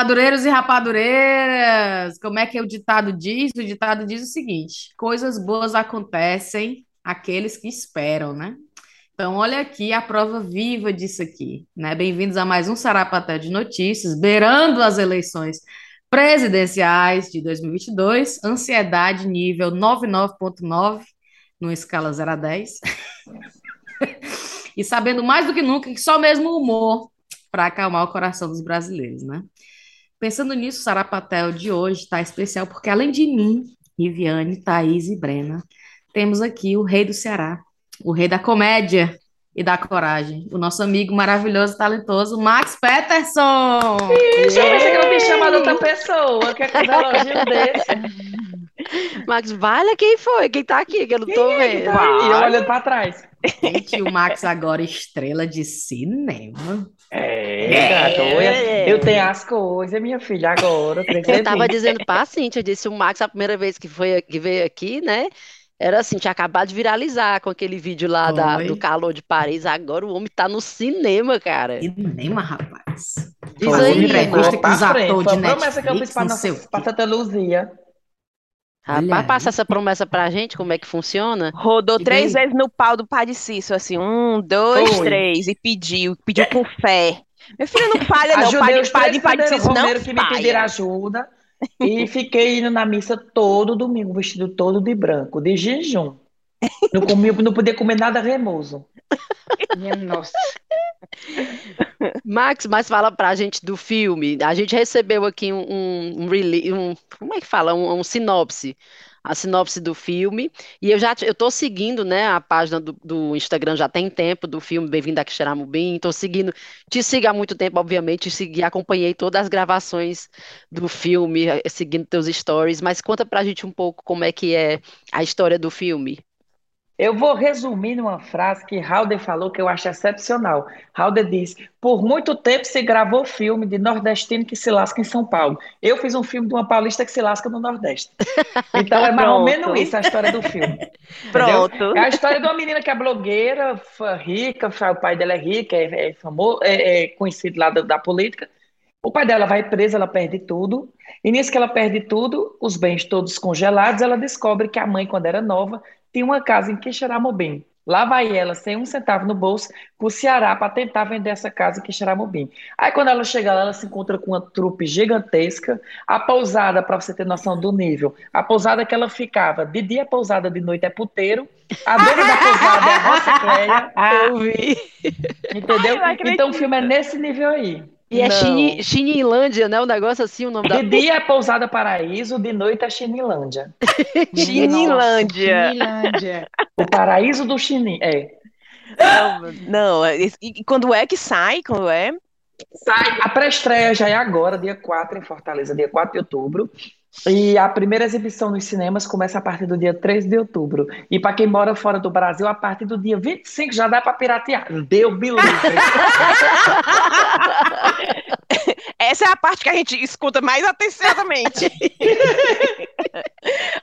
Rapadureiros e rapadureiras, como é que o ditado diz? O ditado diz o seguinte: coisas boas acontecem àqueles que esperam, né? Então, olha aqui a prova viva disso aqui, né? Bem-vindos a mais um Sarapaté de Notícias, beirando as eleições presidenciais de 2022, ansiedade nível 99.9, numa escala 0 a 10. e sabendo mais do que nunca que só mesmo o humor para acalmar o coração dos brasileiros, né? Pensando nisso, o Sarapatel de hoje está especial porque além de mim, Riviane, Thaís e Brena, temos aqui o rei do Ceará, o rei da comédia e da coragem, o nosso amigo maravilhoso, talentoso, Max Peterson. Ixi, eu pensei que eu me chamado outra pessoa, que é com elogio desse. Max, vale quem foi? Quem tá aqui, que eu não tô quem vendo. É tá e olhando pra trás. Gente, o Max agora estrela de cinema. É, é. eu tenho as coisas, minha filha, agora. Eu tava dizendo pra Cintia, eu disse o Max, a primeira vez que, foi, que veio aqui, né? Era assim, tinha acabado de viralizar com aquele vídeo lá da, do calor de Paris. Agora o homem tá no cinema, cara. Cinema, rapaz. Diz Foi aí, entrevista com os atores de Netflix. promessa que eu fiz pra, pra Santa Luzia. Rapaz, passa essa promessa pra gente, como é que funciona? Rodou e três bem... vezes no pau do Padre Cício, assim, um, dois, Foi. três, e pediu, pediu com fé. Meu filho não falha, não. Ajudei padre, os padre, padre Cício não que me pediram ajuda. E fiquei indo na missa todo domingo, vestido todo de branco, de jejum. Não, comi, não podia comer nada remoso. Minha nossa. Max, mas fala pra gente do filme. A gente recebeu aqui um, um, um, um como é que fala? Um, um sinopse a sinopse do filme. E eu já eu tô seguindo, né, a página do, do Instagram já tem tempo do filme Bem-vindo a Quixeramobim. Tô seguindo, te sigo há muito tempo, obviamente, te segui, acompanhei todas as gravações do filme, eh, seguindo teus stories, mas conta pra gente um pouco como é que é a história do filme. Eu vou resumir numa frase que Halder falou que eu acho excepcional. Halder diz: por muito tempo se gravou filme de nordestino que se lasca em São Paulo. Eu fiz um filme de uma paulista que se lasca no Nordeste. Então é mais ou menos isso a história do filme. Pronto. É a história de uma menina que é blogueira, rica, o pai dela é rico, é, é famoso, é, é conhecido lá da, da política. O pai dela vai presa, ela perde tudo. E nisso que ela perde tudo, os bens todos congelados, ela descobre que a mãe, quando era nova, tinha uma casa em Quixeramobim. Lá vai ela, sem um centavo no bolso, para o Ceará para tentar vender essa casa em Quixeramobim. Aí quando ela chega lá, ela se encontra com uma trupe gigantesca. A pousada, para você ter noção do nível, a pousada que ela ficava, de dia é pousada, de noite é puteiro. A dona da pousada é a Rocicleia. Eu vi. Entendeu? Ai, então o filme é nesse nível aí. E é Chinilândia, né? O um negócio assim, o nome de da. De dia é Pousada Paraíso, de noite é Chinilândia. Chinilândia. Chinilândia. o paraíso do Chini. É. Não, não, é, e quando é que sai? Quando é? Sai. A pré-estreia já é agora, dia 4 em Fortaleza, dia 4 de outubro. E a primeira exibição nos cinemas começa a partir do dia 3 de outubro. E para quem mora fora do Brasil, a partir do dia 25 já dá para piratear. Deu bilhete. Essa é a parte que a gente escuta mais atenciosamente.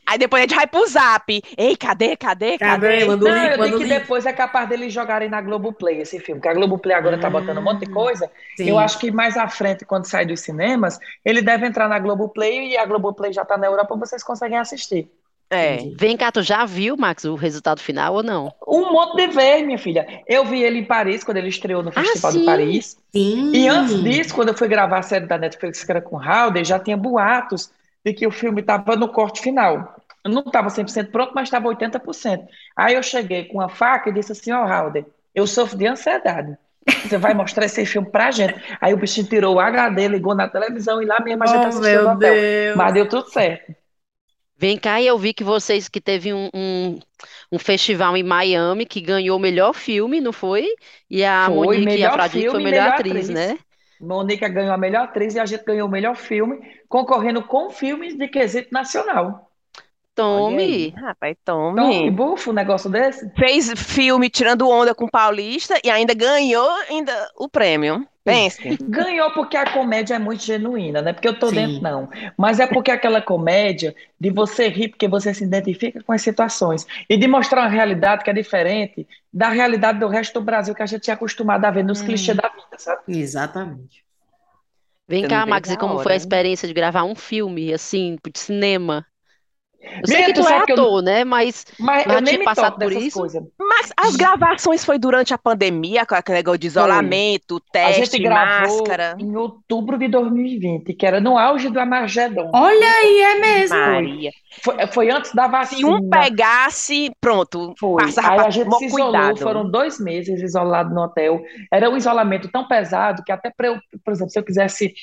Aí depois a gente vai pro zap. Ei, cadê, cadê, cadê? cadê? Não, eu digo que depois é capaz deles jogarem na Globoplay esse filme, porque a Globoplay agora ah, tá botando um monte de coisa. Sim. Eu acho que mais à frente, quando sair dos cinemas, ele deve entrar na Globoplay e a Globoplay já tá na Europa, vocês conseguem assistir. É. Vem cá, tu já viu, Max, o resultado final ou não? Um monte de vez, minha filha. Eu vi ele em Paris, quando ele estreou no ah, Festival ah, de Paris. Sim. E antes disso, quando eu fui gravar a série da Netflix, que era com Howard, já tinha boatos de que o filme estava no corte final. Não estava 100% pronto, mas estava 80%. Aí eu cheguei com a faca e disse assim, ó, oh, eu sofro de ansiedade. Você vai mostrar esse filme pra gente. Aí o bichinho tirou o HD, ligou na televisão e lá mesmo a gente oh, assistiu no hotel. Deus. Mas deu tudo certo. Vem cá e eu vi que vocês que teve um, um, um, festival em Miami que ganhou o melhor filme, não foi? E a foi, Monique e a Fradique foi melhor, melhor atriz, atriz, né? Mônica ganhou a melhor atriz e a gente ganhou o melhor filme, concorrendo com filmes de quesito nacional. Tome. Rapaz, tome. Tome, bufo um negócio desse. Fez filme tirando onda com Paulista e ainda ganhou ainda o prêmio. Pense. Ganhou porque a comédia é muito genuína, não é porque eu tô Sim. dentro, não. Mas é porque aquela comédia de você rir porque você se identifica com as situações e de mostrar uma realidade que é diferente da realidade do resto do Brasil que a gente é acostumado a ver nos hum. clichês da vida, sabe? Exatamente. Vem Eu cá, Max, e como foi a hora. experiência de gravar um filme, assim, de cinema? Eu sei Menina, que tu é que eu- ator, né? Mas Mas eu nem passado por isso? coisas. Mas as gravações foi durante a pandemia, com aquele negócio de isolamento, A gente teste, gravou máscara. em outubro de 2020, que era no auge do Armagedon. Olha aí, é mesmo. Maria. Foi, foi antes da Se vacina. um pegasse, pronto, Foi. passava Aí a gente se isolou, cuidado. foram dois meses isolados no hotel. Era um isolamento tão pesado que até para eu, por exemplo, se eu quisesse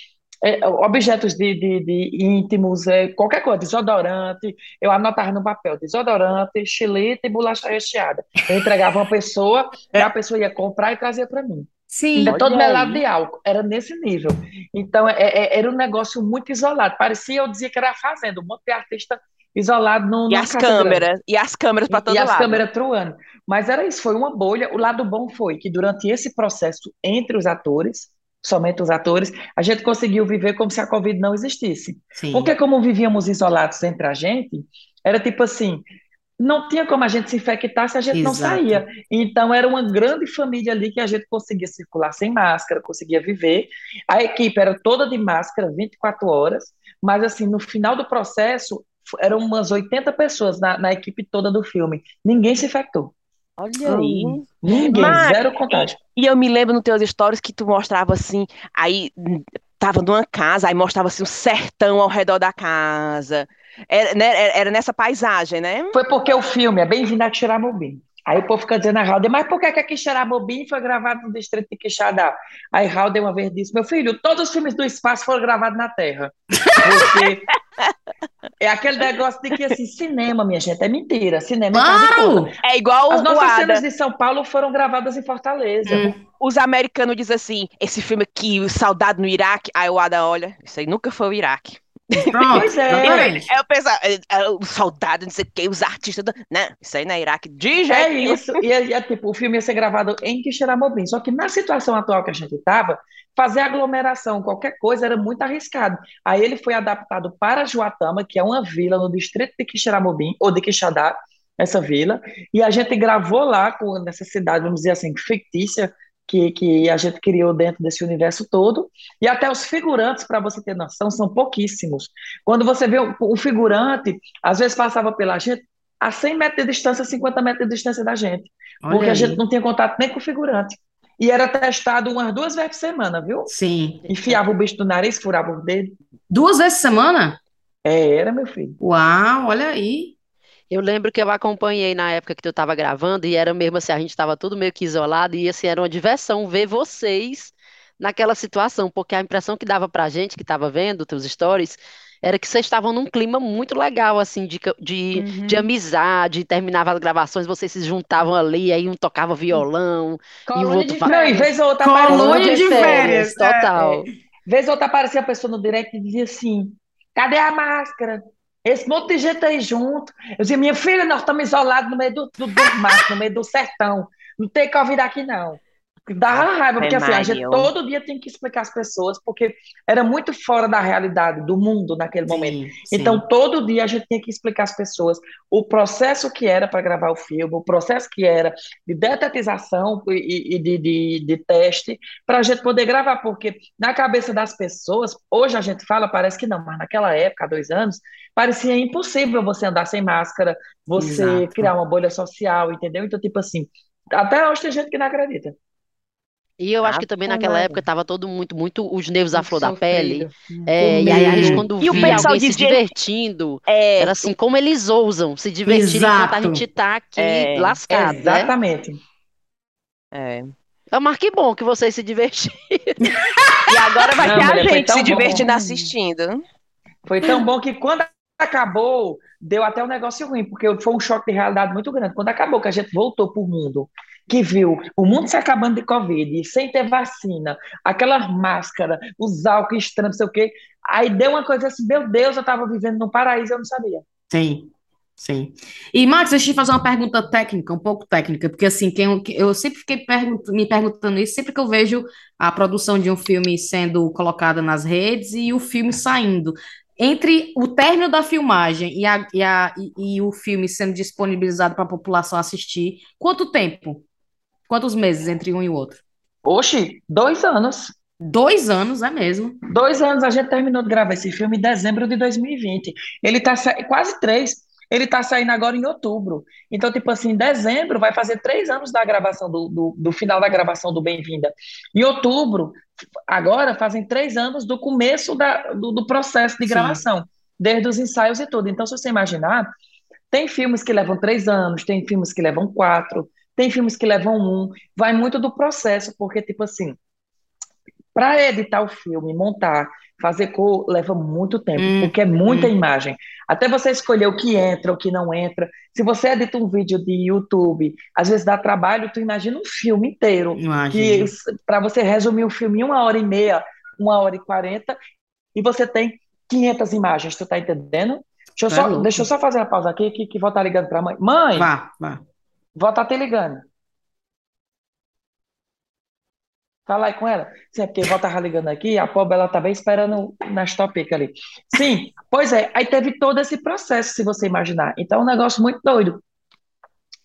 é, objetos de, de- de íntimos, é, qualquer coisa, desodorante, eu anotava no papel, desodorante, chilete e bolacha recheada. Eu entregava uma pessoa, e a pessoa ia comprar e trazia para mim. Sim. Ainda todo melado de álcool, era nesse nível. Então, é- é- era um negócio muito isolado. Parecia, eu dizia que era a fazenda, um monte de artista isolado num, E as câmeras, e as câmeras para E, todo e as lado. câmeras truando. Mas era isso, foi uma bolha. O lado bom foi que durante esse processo entre os atores, somente os atores, a gente conseguiu viver como se a Covid não existisse. Sim. Porque como vivíamos isolados entre a gente, era tipo assim, não tinha como a gente se infectar se a gente não Exato. saía. Então era uma grande família ali que a gente conseguia circular sem máscara, conseguia viver. A equipe era toda de máscara 24 horas, mas assim, no final do processo, eram umas 80 pessoas na, na equipe toda do filme. Ninguém se infectou. Olha aí. Ninguém, Mas- zero contágio. E eu me lembro nos teus stories que tu mostrava assim, aí hum, tava numa casa, aí mostrava assim o sertão ao redor da casa. Era, né, era- nessa paisagem, né? Foi porque o filme é Bem-vindo a Xeramobim. Aí o povo fica dizendo a Raul, mas por que que aqui Xeramobim foi gravado no distrito de Quixadá? Aí Raul uma vez disse, meu filho, todos os filmes do espaço foram gravados na Terra. Porque é aquele negócio de que, assim, cinema, minha gente, é mentira. Cinema é Claro! É igual As nossas Ada. cenas de São Paulo foram gravadas em Fortaleza. Hum. Os americanos dizem assim, esse filme aqui, o Saudade no Iraque, aí o Ada olha, isso aí nunca foi o Iraque. Pronto. Pois é. É o pessoal, é, é, o soldado, não sei o quê, os artistas, do- não, isso aí não é Iraque, de É jeito nenhum. isso, e é, é tipo, o filme ia ser gravado em Quixeramobim, só que na situação atual que a gente estava, fazer aglomeração, qualquer coisa, era muito arriscado. Aí ele foi adaptado para Juatama, que é uma vila no distrito de Quixeramobim, ou de Quixadá, essa vila, e a gente gravou lá, com, nessa cidade, vamos dizer assim, fictícia, que, que a gente criou dentro desse universo todo, e até os figurantes, para você ter noção, são pouquíssimos. Quando você vê o, o figurante, às vezes passava pela gente a 100 metros de distância, 50 metros de distância da gente, Olha porque a aí. gente não tinha contato nem com o figurante. E era testado umas duas vezes por semana, viu? Sim. Enfiava o bicho do nariz, furava o dedo. Duas vezes por semana? É, era, meu filho. Uau, olha aí. eu lembro que eu acompanhei na época que tu estava gravando e era mesmo assim, a gente estava tudo meio que isolado e assim, era uma diversão ver vocês naquela situação, porque a impressão que dava pra gente que estava vendo teus stories era que vocês estavam num clima muito legal, assim, de, de, Uhum. de amizade, terminava as gravações, vocês se juntavam ali, aí um tocava violão, e o Colônia outro de fa- Não, e férias. vez ou outra Colônia de férias. é. total. vez ou outra aparecia a pessoa no direct e dizia assim: cadê a máscara? Esse monte de gente aí junto. Eu dizia, minha filha, nós estamos isolados no meio do, do, do mato, no meio do sertão. Não tem Covid aqui, não. Dava raiva, porque assim, a gente todo dia tem que explicar às pessoas, porque era muito fora da realidade do mundo naquele momento. Sim. Então, todo dia a gente tinha que explicar às pessoas o processo que era para gravar o filme, o processo que era de detetização e, e de, de, de teste, para a gente poder gravar, porque na cabeça das pessoas, hoje a gente fala, parece que não, mas naquela época, há dois anos, parecia impossível você andar sem máscara, você Exato. criar uma bolha social, entendeu? Então, tipo assim, até hoje tem gente que não acredita. E eu acho que também naquela época estava todo muito, muito os nervos à flor da pele. É, e aí a gente quando E via alguém se divertindo, É, era assim, como eles ousam se divertir enquanto a gente tá aqui É, lascado, né? Exatamente. é. É, mas que bom que vocês se divertiram. E agora vai Não, ter a mulher, gente se bom. divertindo assistindo. Foi tão bom que quando acabou, deu até um negócio ruim, porque foi um choque de realidade muito grande. Quando acabou, que a gente voltou para o mundo, que viu o mundo se acabando de Covid, sem ter vacina, aquela máscara, os álcool estranho, não sei o quê, aí deu uma coisa assim, meu Deus, eu estava vivendo num paraíso, eu não sabia. Sim, sim. E, Max, deixa eu te fazer uma pergunta técnica, um pouco técnica, porque assim, quem, eu sempre fiquei pergunt- me perguntando isso, sempre que eu vejo a produção de um filme sendo colocada nas redes e o filme saindo. Entre o término da filmagem e, a, e, a, e, e o filme sendo disponibilizado para a população assistir, quanto tempo? Quantos meses entre um e o outro? Oxi, dois anos. Dois anos, é mesmo. Dois anos a gente terminou de gravar esse filme em dezembro de 2020. Ele tá sa... quase três. Ele tá saindo agora em outubro. Então, tipo assim, em dezembro vai fazer três anos da gravação, do, do, do final da gravação do Bem-vinda. Em outubro, agora fazem três anos do começo da, do, do processo de Sim. gravação, desde os ensaios e tudo. Então, se você imaginar, tem filmes que levam três anos, tem filmes que levam quatro, tem filmes que levam um. Vai muito do processo, porque, tipo assim, para editar o filme, montar, fazer cor, leva muito tempo, Hum, porque é muita hum. imagem. Até você escolher o que entra, o que não entra. Se você edita um vídeo de YouTube, às vezes dá trabalho, tu imagina um filme inteiro, que Imagina. para você resumir o filme em uma hora e meia, uma hora e quarenta, e você tem 500 imagens, tu tá entendendo? Deixa eu é só, louco. deixa eu só fazer uma pausa aqui, que, que vó tá ligando pra mãe. Mãe, Vá, vá. Vó tá te ligando. Fala aí com ela. Sim, é porque vó tava ligando aqui, a pobre ela tá bem esperando nas topic ali. Sim, pois é, aí teve todo esse processo, se você imaginar. Então, é um negócio muito doido.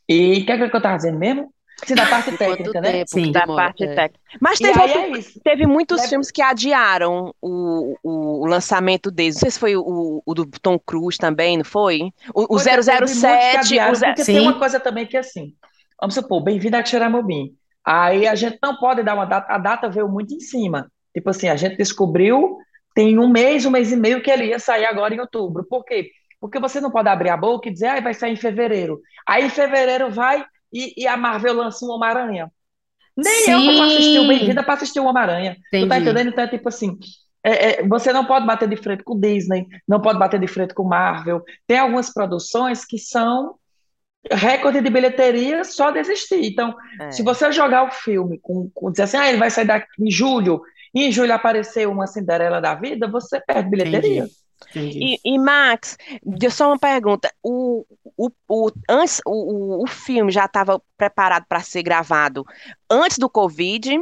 E o que é que eu tava dizendo mesmo? Sim, da parte técnica, né? Sim. Da demora? parte É. técnica. Mas teve, outro- é isso. teve muitos Leva- filmes que adiaram o, o, o lançamento deles. Não sei se foi o, o do Tom Cruise também, não foi? O, o é, que 007, adiaram, o ze- porque Sim. tem uma coisa também que é assim, vamos supor, Bem-vindo a Xeramobim. Aí a gente não pode dar uma data, a data veio muito em cima. Tipo assim, a gente descobriu, tem um mês, um mês e meio que ele ia sair agora em outubro. Por quê? Porque você não pode abrir a boca e dizer, ah, vai sair em fevereiro. Aí em fevereiro vai e, e a Marvel lança um Homem-Aranha. Nem eu pra assistir o Sim. Bem-vinda pra assistir o Homem-Aranha. Tu tá Entendi. entendendo? Então é tipo assim, é, é, você não pode bater de frente com Disney, não pode bater de frente com Marvel. Tem algumas produções que são recorde de bilheteria só de existir. Então, É. se você jogar o filme com, com dizer assim, ah, ele vai sair daqui em julho, e em julho apareceu uma Cinderela da vida, você perde bilheteria. Entendi. Entendi. E, e, Max, só uma pergunta. O, o, o, antes, o, o, filme já estava preparado para ser gravado antes do Covid?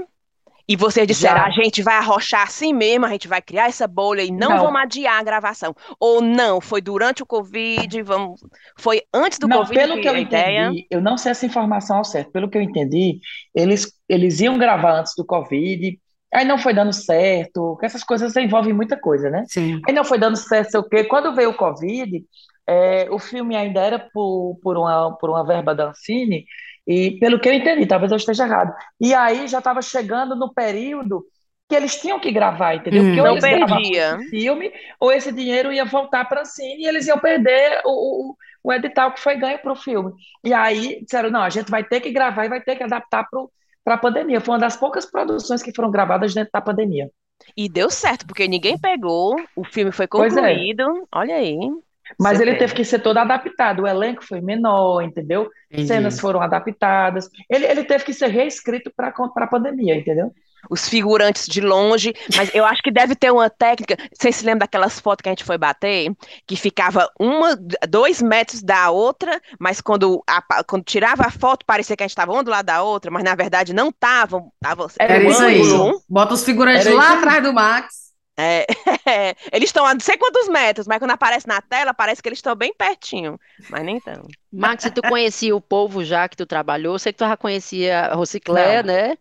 E vocês disseram, Já. a gente vai arrochar assim mesmo, a gente vai criar essa bolha e não, Não. vamos adiar a gravação. Ou não, foi durante o Covid, vamos... foi antes do Não, Covid pelo que que eu ideia... entendi, eu não sei essa informação ao certo. Pelo que eu entendi, eles, eles iam gravar antes do Covid, aí não foi dando certo, porque essas coisas envolvem muita coisa, né? Sim. Aí não foi dando certo, sei o quê. Quando veio o Covid, é, o filme ainda era por, por, uma, por uma verba da Ancine, e pelo que eu entendi, talvez eu esteja errado. E aí já estava chegando no período que eles tinham que gravar, entendeu? Hum. Porque ou Não perdia. filme, ou esse dinheiro ia voltar para a Ancine e eles iam perder o, o, o edital que foi ganho para o filme. E aí disseram, não, a gente vai ter que gravar e vai ter que adaptar para a pandemia. Foi uma das poucas produções que foram gravadas dentro da pandemia. E deu certo, porque ninguém pegou, o filme foi é. concluído. Olha aí. Mas Você ele teve que ser todo adaptado. O elenco foi menor, entendeu? Entendi. Cenas foram adaptadas. Ele, ele teve que ser reescrito para a pandemia, entendeu? os figurantes de longe, mas eu acho que deve ter uma técnica. Vocês se lembram daquelas fotos que a gente foi bater? Que ficava uma, dois metros da outra, mas quando, a- quando tirava a foto, parecia que a gente estava um do lado da outra, mas na verdade não estavam. Tava, Era Era isso aí. Bota os figurantes Era lá atrás do Max. É, eles estão a não sei quantos metros, mas quando aparece na tela, parece que eles estão bem pertinho, mas nem tão. Max, se tu conhecia o povo já que tu trabalhou, eu sei que tu já conhecia a Rociclé, Não. né?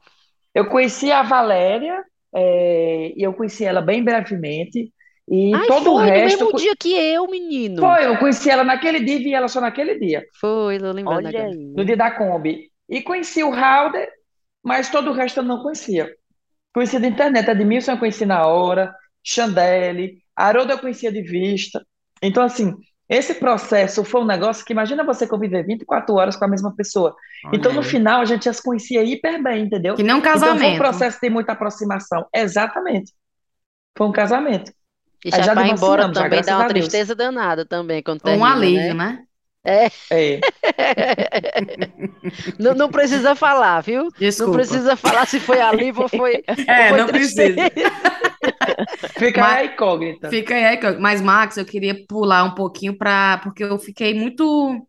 Eu conheci a Valéria, é, e eu conheci ela bem brevemente. E Ai, todo o foi no resto. mesmo dia que eu, menino. Foi, eu conheci ela naquele dia e vi ela só naquele dia, Foi, tô lembrando Olha agora. aí. no dia da Kombi. E conheci o Halder, mas todo o resto eu não conhecia. Conheci da internet, Edmilson eu conheci na hora, Chandelle, Haroldo eu conhecia de vista. Então, assim, esse processo foi um negócio que imagina você conviver 24 horas com a mesma pessoa. Então, no Olha aí. final, a gente já se conhecia hiper bem, entendeu? Que nem um Então, foi um casamento. processo de muita aproximação. Exatamente. Foi um casamento. E já já vai embora já, também dá uma tristeza danada também quando Um termina, alívio, né? né? É. Não, não precisa falar, viu? Não Desculpa. precisa falar se foi alívio ou foi, É, ou foi não precisa. Fica Mas- aí a incógnita. Fica aí, que- mas Max, eu queria pular um pouquinho para, porque eu fiquei muito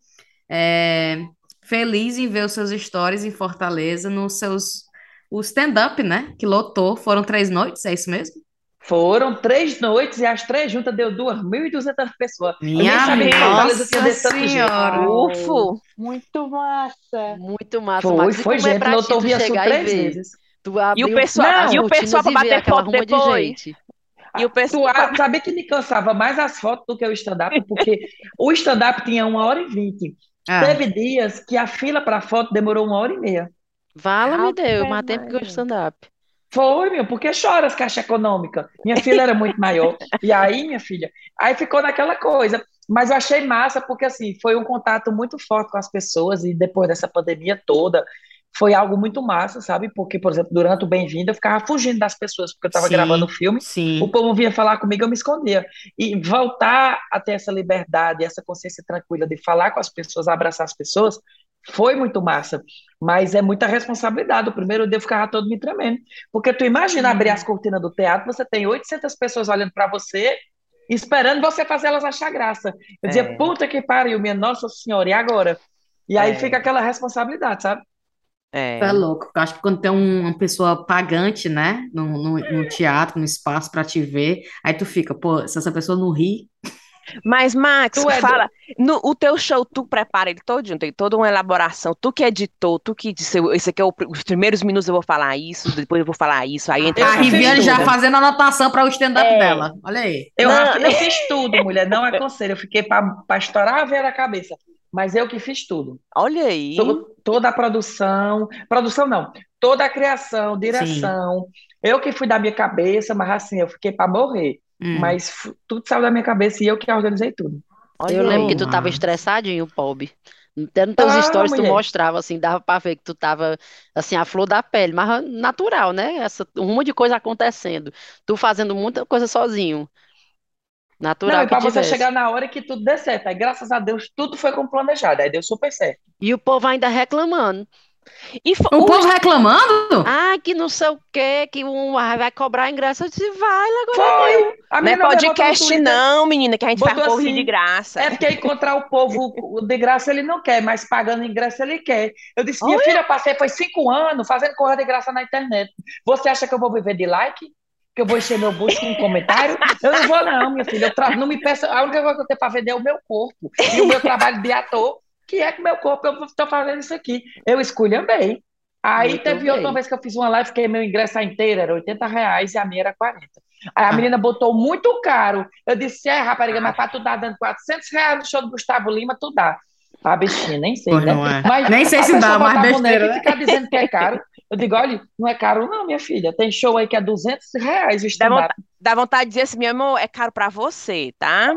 é, feliz em ver os seus stories em Fortaleza, nos seus o stand-up, né? Que lotou, foram três noites, é isso mesmo? Foram três noites e as três juntas deu 2.200 pessoas. Minha nossa senhora! Ufo! Muito massa. Muito massa, Foi, Max. Foi, é gente. Lotou Via três vezes. Tu abriu E o pessoal, as e o pessoal pra bater foto de depois. gente. E o Tu pessoal. a- sabia que me cansava mais as fotos do que o stand-up, porque o stand-up tinha uma hora e vinte. Ah, Teve dias que a fila para foto demorou uma hora e meia. Vala-me Deus, Ave mais tempo que o stand-up. Foi, meu, porque chora as caixas econômicas. Minha filha era muito maior. E aí, minha filha, aí ficou naquela coisa. Mas eu achei massa, porque assim, foi um contato muito forte com as pessoas, e depois dessa pandemia toda, foi algo muito massa, sabe? Porque, por exemplo, durante o Bem-vindo, eu ficava fugindo das pessoas, porque eu estava gravando o filme. sim. O povo vinha falar comigo, eu me escondia. E voltar a ter essa liberdade, essa consciência tranquila de falar com as pessoas, abraçar as pessoas, foi muito massa. Mas é muita responsabilidade. O primeiro dia eu ficava todo me tremendo. Porque tu imagina abrir as cortinas do teatro, você tem 800 pessoas olhando para você, esperando você fazer elas achar graça. Eu dizia, É. puta que pariu, minha Nossa Senhora, e agora? E aí É. fica aquela responsabilidade, sabe? É. Tu é louco. Eu acho que quando tem um- uma pessoa pagante, né, no, no, no teatro, no espaço pra te ver, aí tu fica, pô, se essa pessoa não ri, Mas, Max, Tu é fala, no, o teu show, tu prepara ele todinho, tem toda uma elaboração, tu que editou, tu que disse, esse aqui é o, os primeiros minutos eu vou falar isso, depois eu vou falar isso, aí entra Eu a fiz Riviane já fazendo anotação para o stand-up É. dela. Olha aí. Eu, Não, eu fiz tudo, mulher, não aconselho. Eu fiquei para estourar a veia da cabeça. Mas eu que fiz tudo. Olha aí. To- Toda a produção, produção não, toda a criação, direção. Eu que fui da minha cabeça, mas assim, eu fiquei para morrer. Hum. Mas tudo saiu da minha cabeça e eu que organizei tudo. Olha Eu lembro aí. que tu tava Massa. estressadinho, Pob. Até nos teus Ah, stories tu mulher. mostrava, assim, dava pra ver que tu tava, assim, a flor da pele, mas natural, né? Essa, um monte de coisa acontecendo. Tu fazendo muita coisa sozinho. Não, Natural e que para você tivesse. chegar na hora que tudo dê certo. Aí, graças a Deus, tudo foi como planejado. Aí deu super certo. E o povo ainda reclamando. E O o- povo reclamando? Ah, que não sei o quê, que um vai cobrar ingresso. Eu disse, vai, agora Foi! A não é podcast não, menina, que a gente faz botou rir assim, de graça. É porque encontrar o povo de graça ele não quer, mas pagando ingresso ele quer. Eu disse, minha filha, eu passei foi cinco anos fazendo corrida de graça na internet. Você acha que eu vou viver de like? Que eu vou encher meu bucho com um comentário? Eu não vou não, minha filha. Eu tra- não me peça. A única coisa que eu tenho para vender é o meu corpo e o meu trabalho de ator, que é com o meu corpo eu estou fazendo isso aqui. Eu esculhambei. Aí Muito teve bem. outra vez que eu fiz uma live que meu ingresso inteiro era 80 reais e a minha era 40. Aí a Ah. menina botou muito caro. Eu disse, é, rapariga, mas pra tu dar dando 400 reais no show do Gustavo Lima, tu dá. A bichinha, nem sei, Pois né? é. Mas Nem sei se dá, mas boneca besteira, e né? ficar dizendo que é caro. Eu digo, olha, não é caro não, minha filha. Tem show aí que é 200 reais o Dá stand-up. vontade, dá vontade de dizer assim, meu amor, é caro pra você, tá?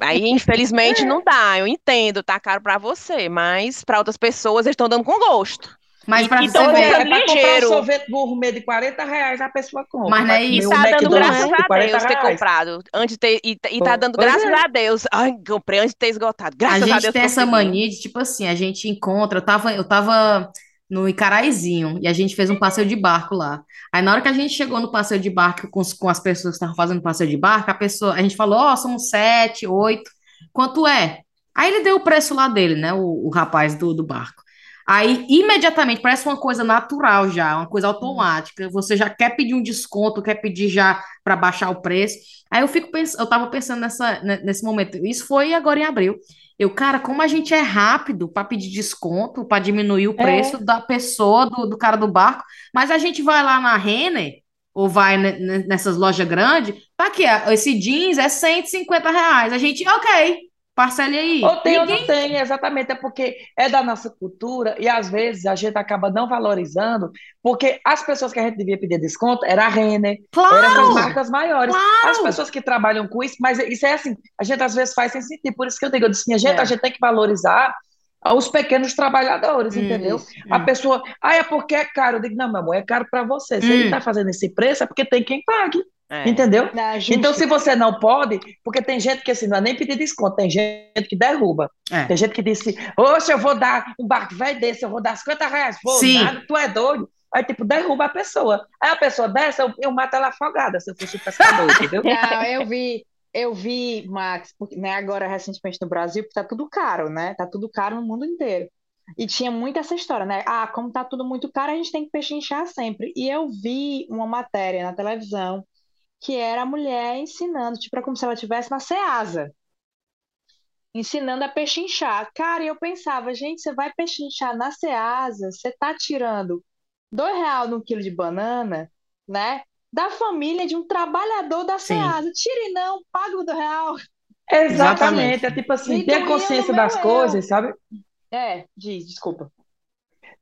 Aí, infelizmente, não dá. Eu entendo, tá caro pra você, mas pra outras pessoas eles estão dando com gosto. Mas E- pra e você É, ver, comprando é pra comprar um sorvete gourmet de 40 reais, a pessoa compra. Mas não é isso. um tá dando graças a 40 Deus ter comprado. Antes de ter, e, e tá dando Pois graças é. a Deus. Ai, comprei antes de ter esgotado. a Graças a gente Deus tem essa mania de, tipo assim, a gente encontra. Eu tava, eu tava no Icaraizinho e a gente fez um passeio de barco lá. Aí na hora que a gente chegou no passeio de barco com, com as pessoas que estavam fazendo passeio de barco, a pessoa, a gente falou, ó, somos sete, oito, quanto é? Aí ele deu o preço lá dele, né, o, o rapaz do, do barco. Aí, imediatamente, parece uma coisa natural já, uma coisa automática. Você já quer pedir um desconto, quer pedir já para baixar o preço. Aí eu fico pensando, eu tava pensando nessa, ne- nesse momento. Isso foi agora em abril. Eu, cara, como a gente é rápido para pedir desconto, para diminuir o É. preço da pessoa, do, do cara do barco, mas a gente vai lá na Renner, ou vai ne- ne- nessas lojas grandes, tá aqui, esse jeans é 150 reais. A gente, ok, parcele aí. Ou tem ou Ninguém não tem, exatamente, é porque é da nossa cultura e às vezes a gente acaba não valorizando, porque as pessoas que a gente devia pedir desconto era a Renner, era essas Claro, marcas maiores. As claro. pessoas que trabalham com isso, mas isso é assim, a gente às vezes faz sem sentir, por isso que eu digo, eu disse, minha gente, É. a gente tem que valorizar os pequenos trabalhadores, entendeu? Isso, A hum. pessoa, ah, é porque é caro. Eu digo, não, meu amor, é caro para você. Se ele Hum. está fazendo esse preço, é porque tem quem pague, É. entendeu? Justo. Então, se você não pode, porque tem gente que assim, não é nem pedir desconto, tem gente que derruba. É. Tem gente que disse, oxe, eu vou dar um barco velho desse, eu vou dar 50 reais. Vou, Sim. nada, tu é doido. Aí, tipo, derruba a pessoa. Aí a pessoa dessa, eu, eu mato ela afogada, se eu fosse o pescador, entendeu? Não, eu vi, eu vi, Max, porque, né, agora recentemente no Brasil, porque tá tudo caro, né? Tá tudo caro no mundo inteiro. E tinha muito essa história, né? Ah, como tá tudo muito caro, a gente tem que pechinchar sempre. E eu vi uma matéria na televisão que era a mulher ensinando, tipo, era como se ela estivesse na Ceasa, ensinando a pechinchar. Cara, e eu pensava, gente, você vai pechinchar na Ceasa, você tá tirando dois reais no quilo de banana, né? Da família de um trabalhador da Sim. Ceasa. Tire não, paga o do real. Exatamente. É tipo assim, ter eu consciência das coisas, sabe? É, diz, desculpa.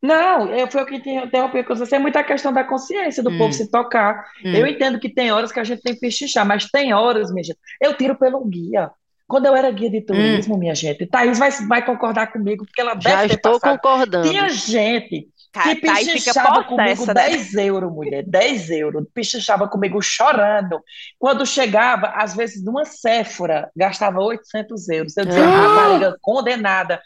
Não, eu, foi o que te interrompi com você. É muita questão da consciência do Hum. povo se tocar. Hum. Eu entendo que tem horas que a gente tem que pechinchar, mas tem horas, minha gente. Eu tiro pelo guia. Quando eu era guia de turismo, minha gente, Thaís vai, vai concordar comigo, porque ela Já deve ter estou passado. concordando. Tinha gente Ca- que pichinchava comigo né? 10 euros, mulher, 10 euros. Pichinchava comigo chorando. Quando chegava, às vezes, numa Sephora, gastava 800 euros. Eu dizia, Ah! rapariga, condenada.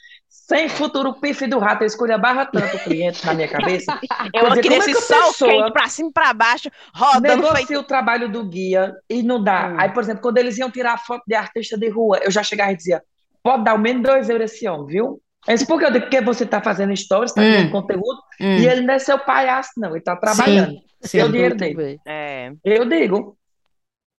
Sem futuro pife do rato, eu escolhia tanto o cliente na minha cabeça. Eu dizer, queria é esse que a sol quente pra cima e pra baixo, rodando negocia feito. o trabalho do guia e não dá. Hum. Aí, por exemplo, quando eles iam tirar foto de artista de rua, eu já chegava e dizia, pode dar ao menos 2 euros esse homem, viu? É isso porque eu digo, porque você está fazendo stories, está Hum. criando conteúdo, Hum. e ele não é seu palhaço, não, ele está trabalhando. Sim. Eu dinheiro Muito dele. bem. É. Eu digo.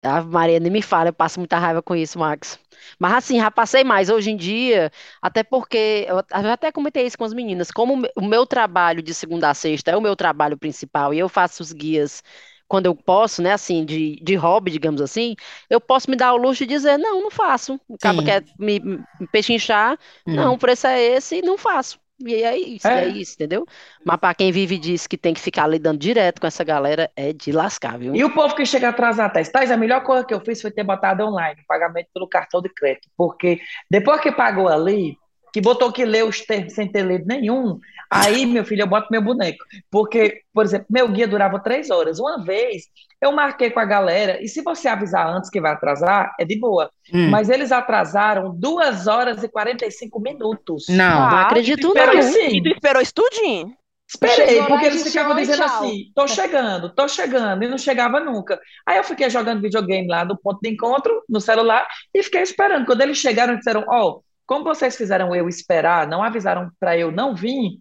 Ave Maria, nem me fala, eu passo muita raiva com isso, Max. Mas assim, já passei mais hoje em dia, até porque, eu até comentei isso com as meninas, como o me- o meu trabalho de segunda a sexta é o meu trabalho principal e eu faço os guias quando eu posso, né, assim, de, de hobby, digamos assim, eu posso me dar o luxo de dizer, não, não faço. Acaba Sim. quer me, me pechinchar, Hum. não, o preço é esse e não faço. E é isso, é, É. isso, entendeu? Mas para quem vive disso que tem que ficar lidando direto com essa galera, é de lascar, viu? E o povo que chega atrasado, Thais, Thais, a melhor coisa que eu fiz foi ter botado online, o pagamento pelo cartão de crédito, porque depois que pagou ali, que botou que ler os termos sem ter lido nenhum, aí, meu filho, eu boto meu boneco. Porque, por exemplo, meu guia durava três horas. Uma vez, eu marquei com a galera, e se você avisar antes que vai atrasar, é de boa. Hum. Mas eles atrasaram duas horas e 45 minutos. Não. Não Ah, acredito espera não. aí, sim. E tu esperou isso tudinho? Esperei, porque eles ficavam dizendo tchau. assim: tô chegando, tô chegando, e não chegava nunca. Aí eu fiquei jogando videogame lá no ponto de encontro, no celular, e fiquei esperando. Quando eles chegaram disseram: Ó, como vocês fizeram eu esperar, não avisaram para eu não vir,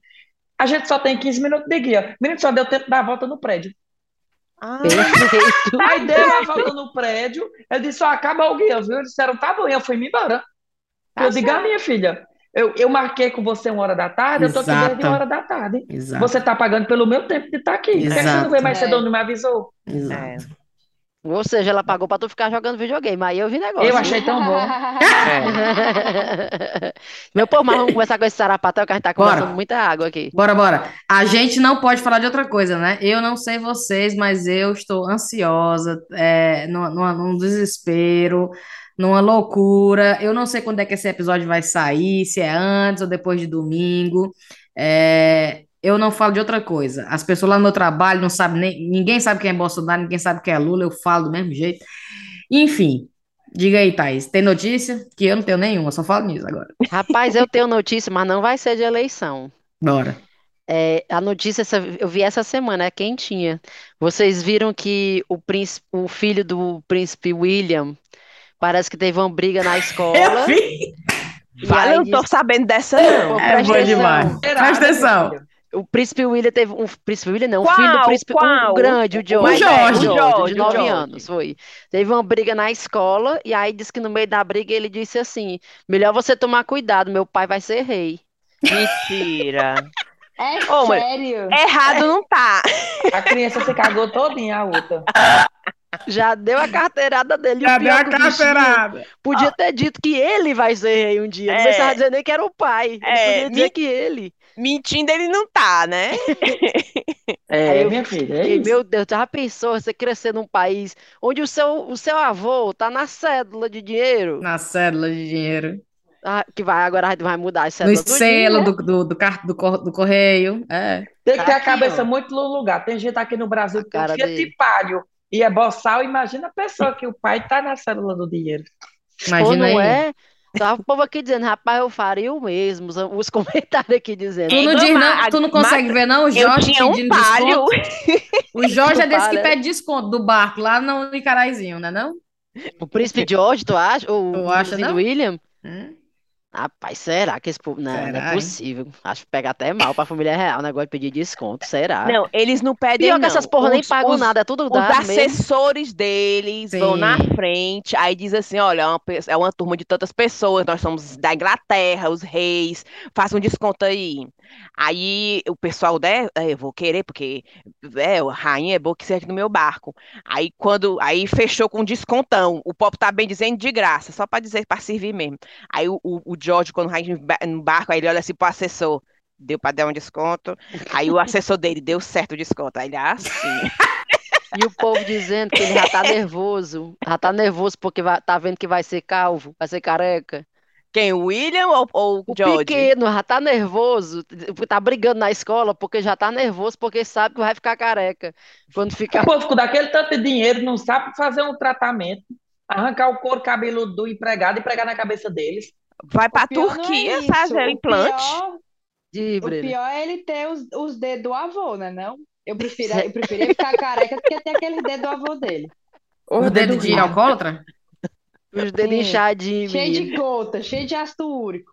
a gente só tem 15 minutos de guia. Menino, só deu tempo de dar a volta no prédio. Ah, Perfeito. Aí deu a volta no prédio, eu disse: Ó, acaba o guia, viu? Eles disseram: Tá bom, e eu fui-me embora. Tá eu digo: Ah, minha filha, eu, eu marquei com você uma hora da tarde, eu tô aqui desde Exato. uma hora da tarde. Exato. Você tá pagando pelo meu tempo de estar aqui. Por que que você não veio mais Exato. cedo e não me avisou? Exato. Ou seja, ela pagou pra tu ficar jogando videogame. Aí eu vi negócio. Eu achei tão bom. Meu povo, mas vamos começar com esse sarapatel que a gente tá Bora. conversando muita água aqui. Bora, bora. A gente não pode falar de outra coisa, né? Eu não sei vocês, mas eu estou ansiosa, é, numa- numa- num desespero, numa loucura. Eu não sei quando é que esse episódio vai sair, se é antes ou depois de domingo. É, eu não falo de outra coisa. As pessoas lá no meu trabalho não sabem nem. Ninguém sabe quem é Bolsonaro, ninguém sabe quem é Lula, eu falo do mesmo jeito. Enfim, diga aí, Thaís. Tem notícia? Que eu não tenho nenhuma, só falo nisso agora. Rapaz, eu tenho notícia, mas não vai ser de eleição. Bora. É, a notícia essa- eu vi essa semana, é quentinha. Vocês viram que o príncipe, o filho do príncipe William parece que teve uma briga na escola. Eu vi! Vale, eu não tô sabendo dessa, não. Pô, É presta bom atenção. demais. Presta atenção. O príncipe William teve um príncipe William não, o Qual? filho do príncipe um Qual? grande, o O George, Jorge. o O George, Jorge, de o 9 Jorge. anos, foi. Teve uma briga na escola e aí disse que no meio da briga ele disse assim: "Melhor você tomar cuidado, meu pai vai ser rei". Mentira. É Ô, mas- sério? Errado não tá. A criança se cagou todinha, a outra. Já deu a carteirada dele. O Já deu a o carteirada. Podia ter dito que ele vai ser rei um dia. Não É. precisava dizer nem que era o pai. Ele É, podia dizer me- que ele. Mentindo ele não tá, né? É, eu minha filha, é isso. meu Deus, já pensou você crescer num país onde o seu, o seu avô tá na cédula de dinheiro? Na cédula de dinheiro. Ah, que vai agora a gente vai mudar as No cédulas tudinho, selo do, do, do, do, cor- do correio. É. Tem que ter a cabeça ó. muito no lugar. Tem gente aqui no Brasil A que tem cara Fiat dele. Palio e é boçal. Imagina a pessoa que o pai tá na célula do dinheiro. Imagina não aí. é? Tava o povo aqui dizendo, rapaz, eu faria o mesmo. Os, os comentários aqui dizendo. Tu não diz, não, tu não consegue ver, não? O Eu Jorge tinha um pedindo palio. desconto. O Jorge é desse que pede desconto do barco lá no Icaraizinho, né não? O príncipe George, tu acha? Ou Tu o acha, filho não? do William? Hum? Rapaz, será que esse povo. Não, não Será, é hein? possível. Acho que pega até mal pra família real o negócio de pedir desconto. Será? Não, eles não pedem, Pior que não. essas porra nem Os- pagam os- nada, é tudo Os dado mesmo. assessores deles vão na Sim. frente, aí diz assim: olha, é uma, é uma turma de tantas pessoas, nós somos da Inglaterra, os reis, faça um desconto aí. Aí o pessoal, né, "É, eu vou querer, porque é, a rainha é boa que serve no meu barco. Aí quando, aí fechou com um descontão, o povo tá bem dizendo de graça, só para dizer, para servir mesmo. Aí o, o, o George, quando em ba- no barco, aí ele olha assim pro assessor. Deu para dar um desconto. Aí o assessor dele deu certo o desconto. Aí ele, ah, sim. E o povo dizendo que ele já tá nervoso. Já tá nervoso porque vai- tá vendo que vai ser calvo, vai ser careca. Quem, o William ou, ou o O George? pequeno já tá nervoso, tá brigando na escola porque já tá nervoso porque sabe que vai ficar careca. Quando O ficar. povo com daquele tanto de dinheiro não sabe fazer um tratamento, arrancar o couro cabeludo do empregado e pregar na cabeça deles. Vai O pra é Turquia isso. fazer o O implante. pior, de o pior é ele ter os, os dedos do avô, né? Não? Eu prefiro, eu preferia ficar careca do que ter aquele dedo do avô dele. O dedo de alcoólatra? Os dedos Sim. inchadinhos, Cheio menino. de gota, cheio de ácido úrico.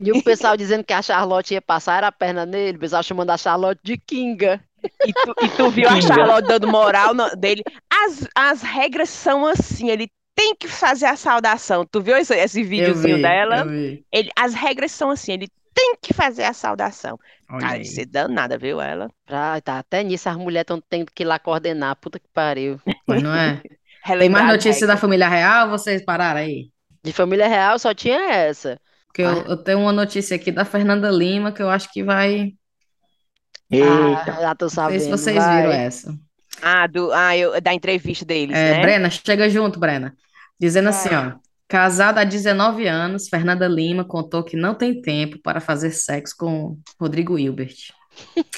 E o pessoal dizendo que a Charlotte ia passar era a perna nele, o pessoal chamando a Charlotte de Kinga. E tu, e tu viu a Kinga. Charlotte dando moral no- dele. As, as regras são assim, ele tem que fazer a saudação. Tu viu esse, esse Eu videozinho vi, dela? eu vi. Ele, as regras são assim, ele tem que fazer a saudação. Olha Cara, aí. você danada, viu ela? Ah, tá, até nisso as mulheres estão tendo que ir lá coordenar. Puta que pariu. Mas não é? Tem mais as notícias da família real? Vocês pararam aí? De família real só tinha essa. Porque eu, eu tenho uma notícia aqui da Fernanda Lima que eu acho que vai. Ah, já tô Não sei se sabendo. vocês viram vai. essa. Ah, do, ah eu, da entrevista deles, É, né? Brena, chega junto, Brena. Dizendo assim, Vai. ó. Casada há 19 anos, Fernanda Lima contou que não tem tempo para fazer sexo com Rodrigo Hilbert.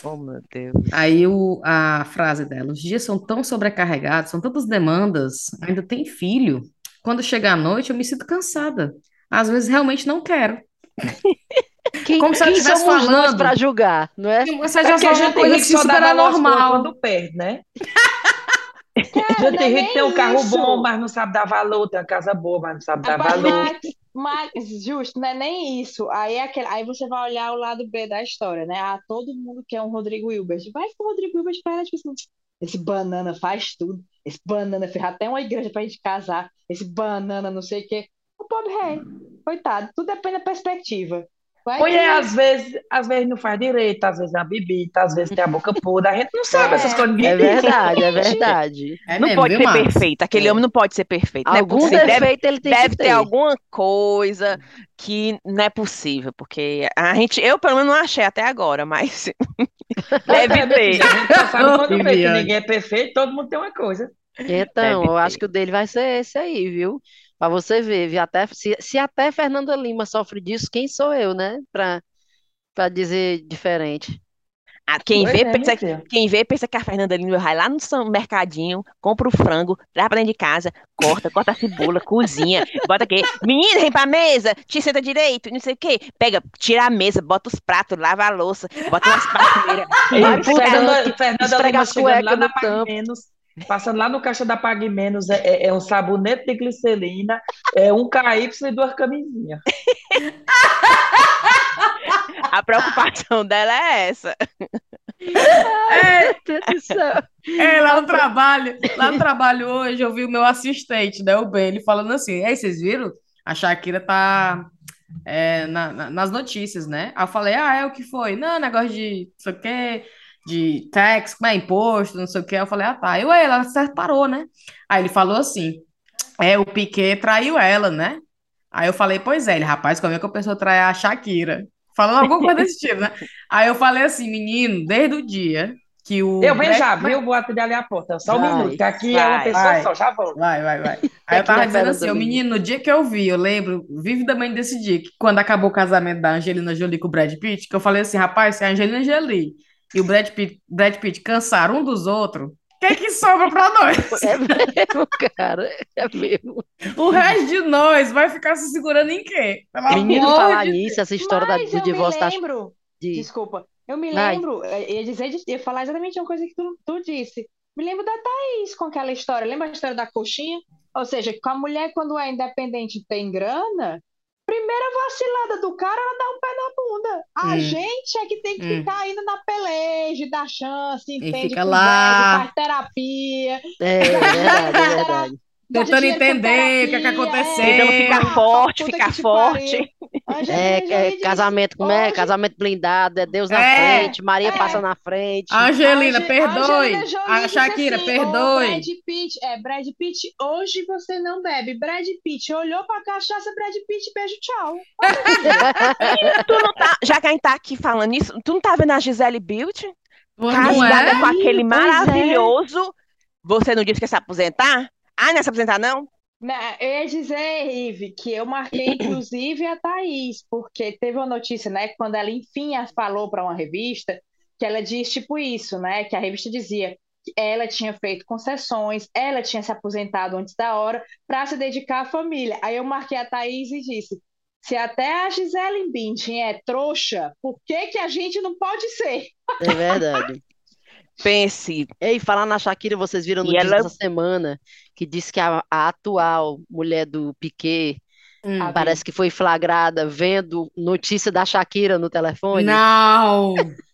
Oh, meu Deus. Aí o, a frase dela: os dias são tão sobrecarregados, são tantas demandas, ainda tem filho. Quando chega a noite, eu me sinto cansada. Às vezes realmente não quero. Quem, Como se ela quem estivesse falando. para julgar, não é? Você já a falou uma gente coisa rico só dá super anormal. quando perde, né? Cara, Gente não é rico tem um carro isso. bom, mas não sabe dar valor. Tem uma casa boa, mas não sabe dar Rapaz, valor. Max, justo, não é nem isso. Aí, é aquele, aí você vai olhar o lado B da história, né? Ah, todo mundo quer um Rodrigo Hilbert. Vai que o Rodrigo Hilbert para, tipo assim, esse banana faz tudo. Esse banana fez até uma igreja pra gente casar. Esse banana não sei o quê. O pobre rei, coitado, tudo depende da perspectiva. Vai que é, às vezes, às vezes não faz direito, às vezes é uma bebida, às vezes tem a boca podre. A gente não sabe É. essas coisas. ninguém É verdade, é verdade. É Não mesmo, pode ser Marcos? perfeito. Aquele É. homem não pode ser perfeito. É Algum. Deve, defeito ele tem que deve ter ter. alguma coisa que não é possível, porque a gente, eu pelo menos não achei até agora, mas deve É, minha ter. a gente sabe quando vê que ninguém é perfeito, todo mundo tem uma coisa. Então, Deve eu acho ter. que o dele vai ser esse aí, viu? Pra você ver? Até, se, se até Fernanda Lima sofre disso, quem sou eu, né? Pra, pra dizer diferente. Ah, Quem Pois vê, é, pensa, filha. quem vê pensa que a Fernanda Lima vai lá no mercadinho, compra o frango, traz pra dentro de casa, corta, corta a cebola, cozinha, bota aqui, menina, vem pra mesa, te senta direito, não sei o quê, pega, tira a mesa, bota os pratos, lava a louça, bota umas prateleiras, E Fernanda, Fernanda esfrega Lima as chegando lá cuecas na no Pague tampo. Menos, passando lá no caixa da Pague Menos, é, é- é um sabonete de glicerina, é um KY e duas camisinhas. a preocupação dela é essa. É, é, lá no trabalho, lá no trabalho hoje, eu vi o meu assistente, né, o Ben, ele falando assim, aí vocês viram? A Shakira tá é, na- na- nas notícias, né? Aí eu falei, ah, é o que foi? Não, negócio de não sei o quê, de tax, como é imposto, não sei o quê. Eu falei, ah, tá. Eu, "Ué, ela separou, né? Aí ele falou assim, é, o Piquet traiu ela, né? Aí eu falei, pois é, ele, rapaz, como é que a pessoa trai a Shakira? Falando alguma coisa desse tipo, né? Aí eu falei assim, menino, desde o dia que o Eu venho já, viu? Vou atender ali a porta. Só um Vai, minuto, que aqui é uma vai, pessoa vai. só, já volto. Vai, vai, vai. Aí eu tava dizendo assim, o menino, no dia que eu vi, eu lembro vividamente desse dia, que quando acabou o casamento da Angelina Jolie com o Brad Pitt, que eu falei assim, rapaz, se a Angelina Jolie e o Brad Pitt, Brad Pitt cansaram um dos outros, o que é que sobra pra nós? É mesmo, cara. É mesmo. O resto de nós vai ficar se segurando em quê? Pelo Menino, falar de nisso, essa história da- Mas do eu me divórcio da. lembro, de- desculpa, eu me Vai. lembro, eh, ia dizer, ia falar exatamente uma coisa que tu, tu disse. Me lembro da Thaís com aquela história. Lembra a história da coxinha? Ou seja, com a mulher, quando é independente e tem grana, Primeira vacilada do cara, ela dá um pé na bunda. A Hum. gente é que tem que Hum. ficar indo na peleja, dar chance, entende, fica conversa, lá. faz terapia, É, é verdade, é verdade. Tentando entender o que é que aconteceu. Tentando ficar forte, ficar forte. É, é casamento, como é? hoje- Casamento blindado, é Deus na É, frente, Maria é. passa na frente. Angelina, Ange- perdoe. Angelina Jolie A Shakira, assim, perdoe. "Ô, Brad Pitt, é, Brad Pitt, hoje você não bebe. Brad Pitt olhou pra cachaça, Brad Pitt, beijo, tchau. Tu não tá, já que a gente tá aqui falando isso, tu não tá vendo a Gisele? Não Casada é? com aquele é. maravilhoso. Você não disse que ia se aposentar? Ah, não ia se aposentar, não? Né, Eu ia dizer, Ive, que eu marquei inclusive a Thaís, porque teve uma notícia, né, quando ela enfim falou para uma revista, que ela diz tipo isso, né, que a revista dizia que ela tinha feito concessões, ela tinha se aposentado antes da hora para se dedicar à família. Aí eu marquei a Thaís e disse: se até a Gisele Bündchen é trouxa, por que que a gente não pode ser? É verdade. Pense. Ei, falar na Shakira, vocês viram E notícia ela- essa semana que disse que a, a atual mulher do Piquet Hum. Parece que foi flagrada vendo notícia da Shakira no telefone. Não.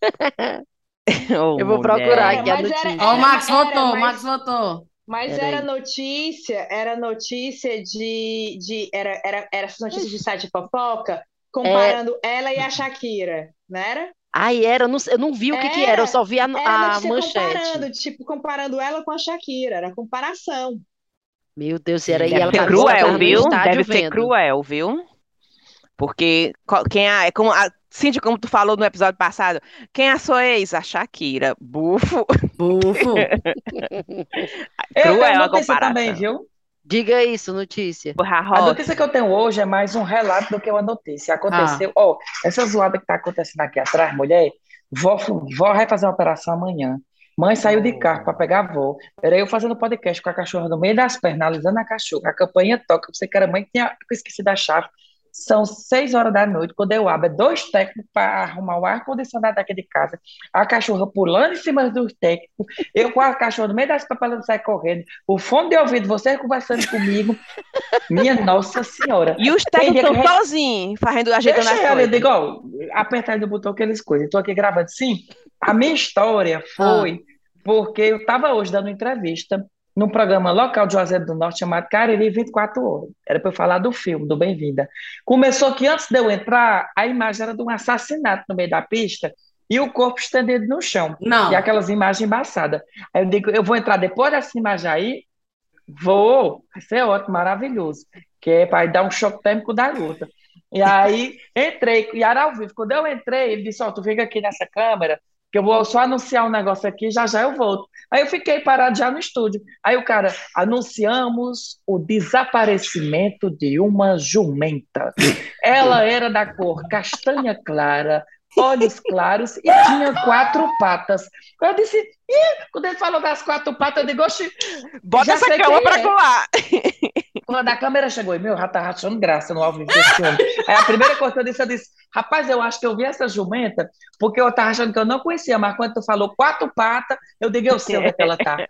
Ô, Eu vou mulher. procurar Era, aqui a mas era- notícia. Ó, o Max Era, votou, o mas- Max votou. Mas era notícia, era notícia de, de era, era, era essas notícias de site de fofoca, comparando ela e a Shakira, não era? Ai, era, eu não, eu não vi o que que era, eu só vi a, Era a manchete. comparando, tipo, comparando ela com a Shakira, era comparação. Meu Deus, era Deve ela ser cruel, viu? Deve ser vendo. cruel, viu? Porque quem a, é como a, Cintia, como tu falou no episódio passado, quem é a sua ex? A Shakira. Bufo. Bufo. Eu Cruel tenho a notícia comparação. também, viu? Diga isso, notícia. A notícia que eu tenho hoje é mais um relato do que uma notícia. Aconteceu, ó, essa zoada que tá acontecendo aqui atrás, mulher, vó, vó vai fazer uma operação amanhã. Mãe saiu de carro para pegar a avó. Era eu fazendo podcast com a cachorra no meio das pernas, analisando a cachorra. A campainha toca. Você que era mãe, tinha esquecido a chave. São seis horas da noite, quando eu abro, é dois técnicos para arrumar o ar-condicionado daqui de casa. A cachorra pulando em cima dos técnicos. Eu com a cachorra no meio das papelas sai correndo. O fone de ouvido, você conversando comigo. Minha Nossa Senhora. E os técnicos que estão sozinhos, fazendo, ajeitando as ela, eu coisas. digo, ó, aperta aí no botão aqueles coisas. Estou aqui gravando. Sim, a minha história foi porque eu estava hoje dando entrevista num programa local de Juazeiro do Norte chamado Cariri 24 Horas. Era para eu falar do filme, do Bem-vinda. Começou que antes de eu entrar, a imagem era de um assassinato no meio da pista e o corpo estendido no chão. Não. E aquelas imagens embaçadas. Aí eu digo, eu vou entrar depois dessa imagem aí? Vou, vai ser ótimo, maravilhoso. Que é para dar um choque térmico da luta. E aí entrei, e era ao vivo. Quando eu entrei, ele disse: Ó, tu fica aqui nessa câmera, que eu vou só anunciar um negócio aqui, já já eu volto. Aí eu fiquei parado já no estúdio. Aí o cara, anunciamos o desaparecimento de uma jumenta. Ela era da cor castanha clara, olhos claros e tinha quatro patas. Eu disse, Ih! quando ele falou das quatro patas, eu digo, oxi, Bota essa cama é. colar. Quando a câmera chegou e meu, já tá rachando graça no ao vivo desse homem. Aí a primeira coisa que eu disse, eu disse, rapaz, eu acho que eu vi essa jumenta, porque eu tava achando que eu não conhecia, mas quando tu falou quatro patas, eu digo, eu sei onde é que ela tá.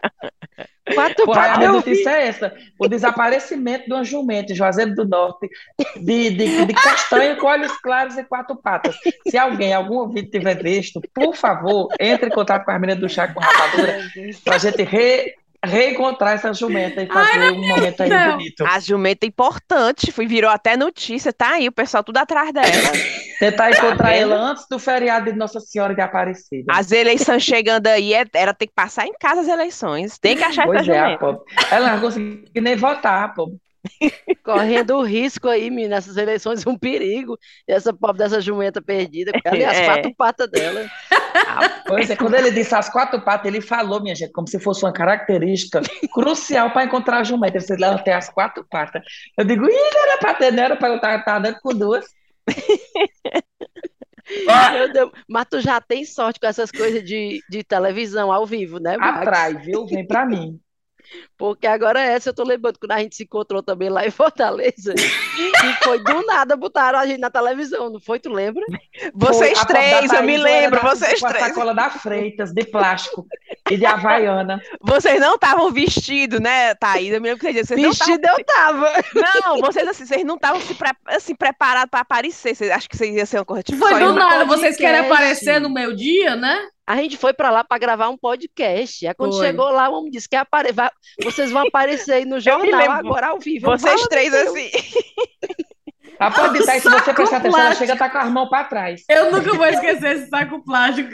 Quatro Porra, a patas. vi. notícia é essa, o desaparecimento de uma jumenta em Juazeiro do Norte, de, de, de castanha com olhos claros e quatro patas. Se alguém, algum ouvinte tiver visto, por favor, entre em contato com a menina do chá com rapadura, pra gente re, reencontrar essa jumenta e fazer um momento aí bonito. A jumenta é importante, foi, virou até notícia, tá aí, o pessoal tudo atrás dela. Tentar encontrar ela antes do feriado de Nossa Senhora de Aparecida. As eleições chegando aí, é- era ter que passar em casa as eleições. Tem que achar essa Pois é, a jumenta. pobre. Ela não conseguiu nem votar, pô. Correndo o risco aí, menina, nessas eleições, um perigo. Essa pobre dessa jumenta perdida, ali as É. quatro patas dela. Pois é, quando ele disse as quatro patas, ele falou, minha gente, como se fosse uma característica crucial para encontrar a jumenta. Ele disse, ela tem as quatro patas. Eu digo, ih, não era para ter, não era para eu estar estar andando com duas. Deus, mas tu já tem sorte com essas coisas de, de televisão ao vivo, né, Max? Atrai, viu? Vem para mim. Porque agora essa eu tô lembrando quando a gente se encontrou também lá em Fortaleza. que foi do nada botaram a gente na televisão, não foi? Tu lembra? Vocês Foi, a três, eu me lembro, da- vocês Com a três. sacola da Freitas, de plástico e de Havaiana. Vocês não estavam vestidos, né, Thaís? Eu me lembro que vocês vocês Vestido eu tava. Não, vocês assim, vocês não estavam se pre- assim, preparados para aparecer. Vocês acham que vocês iam ser uma coisa tipo Foi do nada, vocês querem aparecer no meu dia, né? A gente foi pra lá pra gravar um podcast. Aí quando Foi. chegou lá, o homem disse que apare... vai- vocês vão aparecer aí no jornal agora ao vivo. Vocês três assim. A pode estar, se você prestar atenção, ela chega a estar com as mãos para trás. Eu nunca vou esquecer esse saco plástico.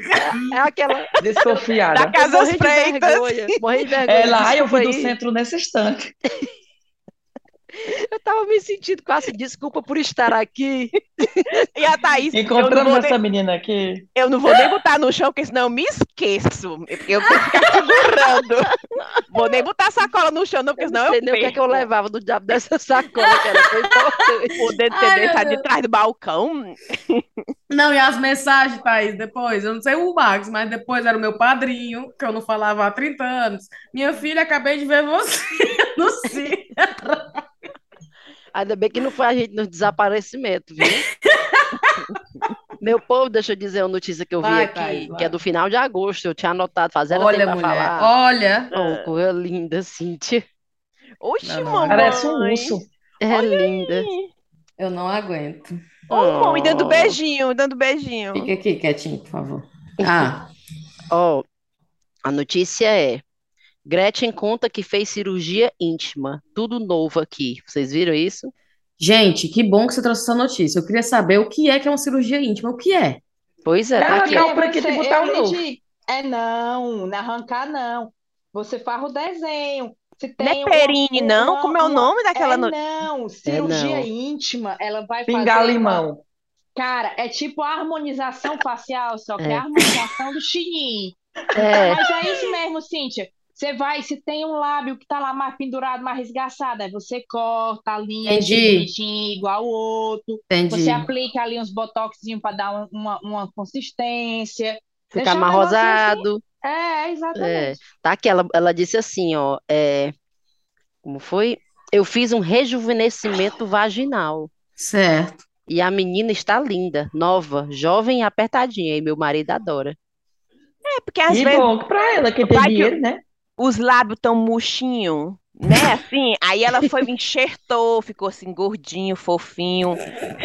É aquela. Da Desconfiada. Casa morri de Freitas. vergonha. Morri de vergonha. Ela, ai, eu fui do centro nesse instante. Eu tava me sentindo quase desculpa por estar aqui. E a Thaís, eu não, Encontramos vou essa nem, menina aqui. eu não vou nem botar no chão, porque senão eu me esqueço. Porque eu que ficar segurando. Vou nem botar a sacola no chão, não, porque Eu senão não sei eu nem o que é que eu perco. levava do diabo dessa sacola, que era foi importante. Poder ter deixado de trás do balcão. Não, e as mensagens, Thaís, depois, eu não sei o Max, mas depois era o meu padrinho, que eu não falava há 30 anos. Minha filha, acabei de ver você no Cia. Ainda bem que não foi a gente no desaparecimento, viu? Meu povo, deixa eu dizer uma notícia que eu vi Vai, aqui, Thaís, vai. que é do final de agosto. Eu tinha anotado, fazendo Olha, mulher, falar. olha. Oh, coisa linda, Cíntia. Oxi, Não, não, mamãe. Parece um urso. É Olha linda. Eu não aguento. Ô, mãe, dando Oh. beijinho, dando beijinho. Fica aqui quietinho, por favor. Ah, Ó, a notícia é: Gretchen conta que fez cirurgia íntima. Tudo novo aqui. Vocês viram isso? gente, que bom que você trouxe essa notícia. Eu queria saber o que é que é uma cirurgia íntima. O que é? Pois é, Ela tá aqui. um prequito e botar um novo. É não, não arrancar não. Você faz o desenho. Se Não é tem uma- perine, não? uma- Como é o nome daquela... É no- não, cirurgia não. íntima, ela vai Pingar fazer limão. Cara, é tipo a harmonização facial, só que é É. a harmonização do chinim. É, Mas é isso mesmo, Cíntia. Você vai, se tem um lábio que tá lá mais pendurado, mais esgaçado, aí você corta a linha Entendi. bonitinho, igual o outro. Entendi. Você aplica ali uns botoxinhos para dar uma, uma, uma consistência. ficar mais rosado. É, exatamente. Tá aqui, ela, ela disse assim, ó. É, como foi? Eu fiz um rejuvenescimento vaginal. Certo. E a menina está linda, nova, jovem e apertadinha. E meu marido adora. É, porque às E vezes bom pra ela que tem Vai que dinheiro, né? Os lábios tão murchinho, né? Assim, aí ela foi, me enxertou, ficou assim gordinho, fofinho,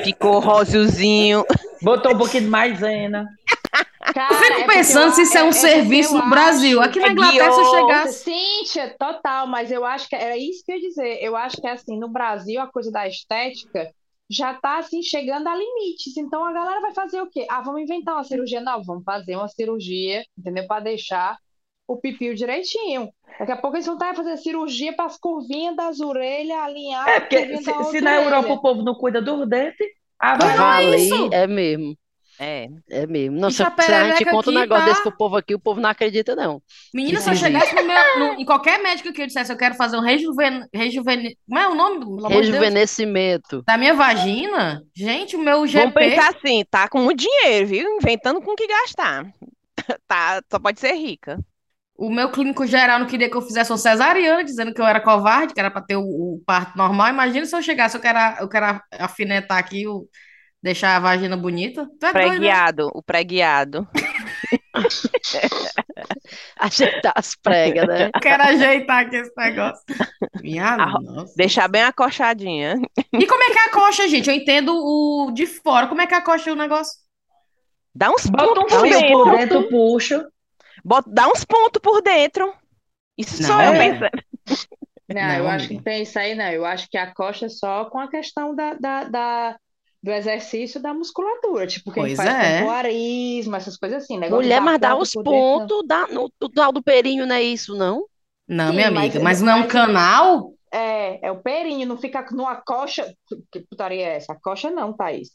ficou rosiozinho. Botou um pouquinho de maisena. Cara, Eu fico é pensando eu se isso é a- um porque serviço no Brasil. acho- Aqui na é Inglaterra, se eu chegasse. Cíntia, total, mas eu acho que era isso que eu ia dizer. Eu acho que assim, no Brasil, a coisa da estética já tá assim chegando a limites. Então a galera vai fazer o quê? Ah, vamos inventar uma cirurgia nova, vamos fazer uma cirurgia, entendeu? Para deixar o pipio direitinho. Daqui a pouco eles vão estar fazendo cirurgia para as curvinhas das orelhas alinhar É, a porque se, se na Europa o povo não cuida dos dentes, ah, vai Não, lá. é Vale, isso. é mesmo. É. É mesmo. Não, se, a se a gente conta um negócio tá- desse pro povo aqui, o povo não acredita, não. Menina, se eu chegasse no meu, no- em qualquer médico que eu dissesse, eu quero fazer um rejuven, rejuven, como é o nome? De Deus? Rejuvenescimento. Da minha vagina? Gente, o meu Vamos GP. pensar assim, tá com muito dinheiro, viu? Inventando com o que gastar. Tá, só pode ser rica. O meu clínico geral não queria que eu fizesse uma cesariana, dizendo que eu era covarde, que era para ter o, o parto normal. Imagina se eu chegasse, eu quero, eu quero afinetar aqui, o, deixar a vagina bonita. Tu é doido, né? Preguiado, o preguiado. Ajeitar as pregas, né? Eu quero ajeitar aqui esse negócio. Minha Arro- nossa. Deixar bem acochadinha. E como é que é a coxa, gente? Eu entendo o de fora. Como é que é a coxa o negócio? Dá uns Bota um por dentro, puxa. Bota, dá uns pontos por dentro. Isso Não, sou eu é. pensando. Não, Não, eu acho que tem isso aí, não. Eu acho que a coxa é só com a questão da, da, da- do exercício da musculatura. Tipo, quem Pois faz é. pompoarismo, essas coisas assim. Negócio Mulher, mas dá os pontos, dá, no, o tal do perinho não é isso, não? Não, Sim, minha mas- amiga, mas não é um mas- canal? É, é o perinho, não fica numa coxa. Que putaria é essa? A coxa não, Thaís.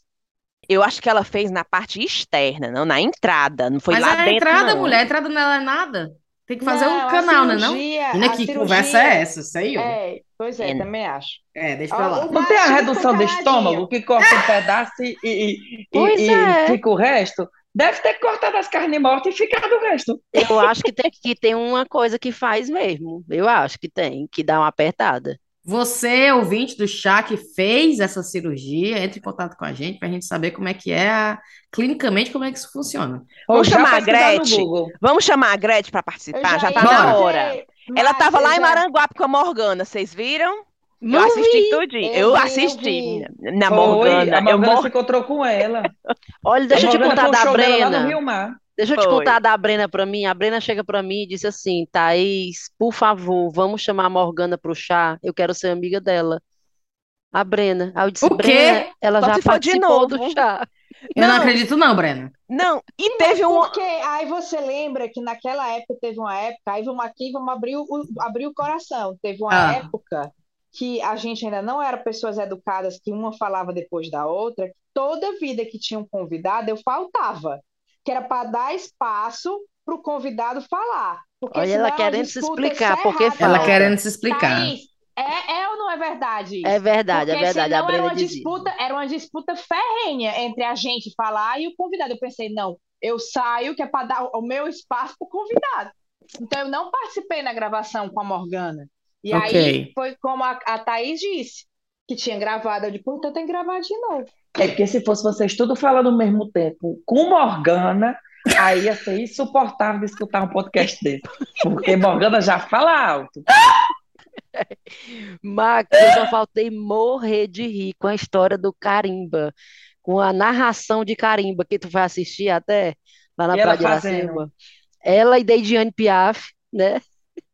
Eu acho que ela fez na parte externa, não na entrada. Não foi Mas lá a dentro, entrada, não. mulher, a entrada nela é nada. Tem que fazer Não, um a canal, né, não? Menina, a que cirurgia- conversa é essa? Sei eu. É, pois é, É. também acho. É, deixa pra lá. Não tem a redução do estômago que corta um pedaço e, e, e- e é. fica o resto? Deve ter cortado as carnes mortas e ficado o resto. Eu acho que tem, que tem uma coisa que faz mesmo. Eu acho que tem, que dá uma apertada. Você, ouvinte do chá que fez essa cirurgia, entre em contato com a gente para a gente saber como é que é, a- clinicamente, como é que isso funciona. Ou Vamos já chamar a Gretchen? Vamos chamar a Gretchen para Eu participar? Já tá Bora. na hora. Ela Max, tava lá eu em já- Maranguape com a Morgana, vocês viram? Eu Não assisti vi. tudinho. Eu Eu, vi, eu assisti vi. na Morgana. a Eu Morgana mor... se encontrou com ela. Olha, deixa a eu te contar da Brena. Deixa eu te contar da Brena pra mim. A Brena chega pra mim e disse assim: Thaís, por favor, vamos chamar a Morgana pro chá. Eu quero ser amiga dela. A Brena. Aí eu disse: O quê? Brena, ela Só já se for de participou do novo. chá. Eu não Não. acredito, não, Breno. Não, e teve um. Porque aí você lembra que naquela época teve uma época, aí vamos aqui, vamos abrir o, abrir o coração. Teve uma Ah. época que a gente ainda não era pessoas educadas, que uma falava depois da outra, que toda vida que tinha um convidado, eu faltava, que era para dar espaço para o convidado falar. Porque Olha, ela é querendo se explicar, porque cerrada. Ela querendo se explicar. Thaís, é, é ou não é verdade isso? É verdade, é Porque verdade. A senão era Brena uma dizia. disputa, era uma disputa ferrenha entre a gente falar e o convidado. Eu pensei, não, eu saio que é para dar o meu espaço para o convidado. Então eu não participei na gravação com a Morgana. E aí Ok. foi como a, a Thaís disse, que tinha gravado. Eu disse, puta, tem que gravar de novo. É porque se fosse vocês tudo falando ao mesmo tempo com Morgana, aí ia ser insuportável de escutar um podcast desse. Porque Morgana já fala alto. Max, eu só faltei morrer de rir com a história do Carimba, com a narração de Carimba, que tu vai assistir até lá na E ela Praia de. Iracema. Ela e Deidiane Piaf, né?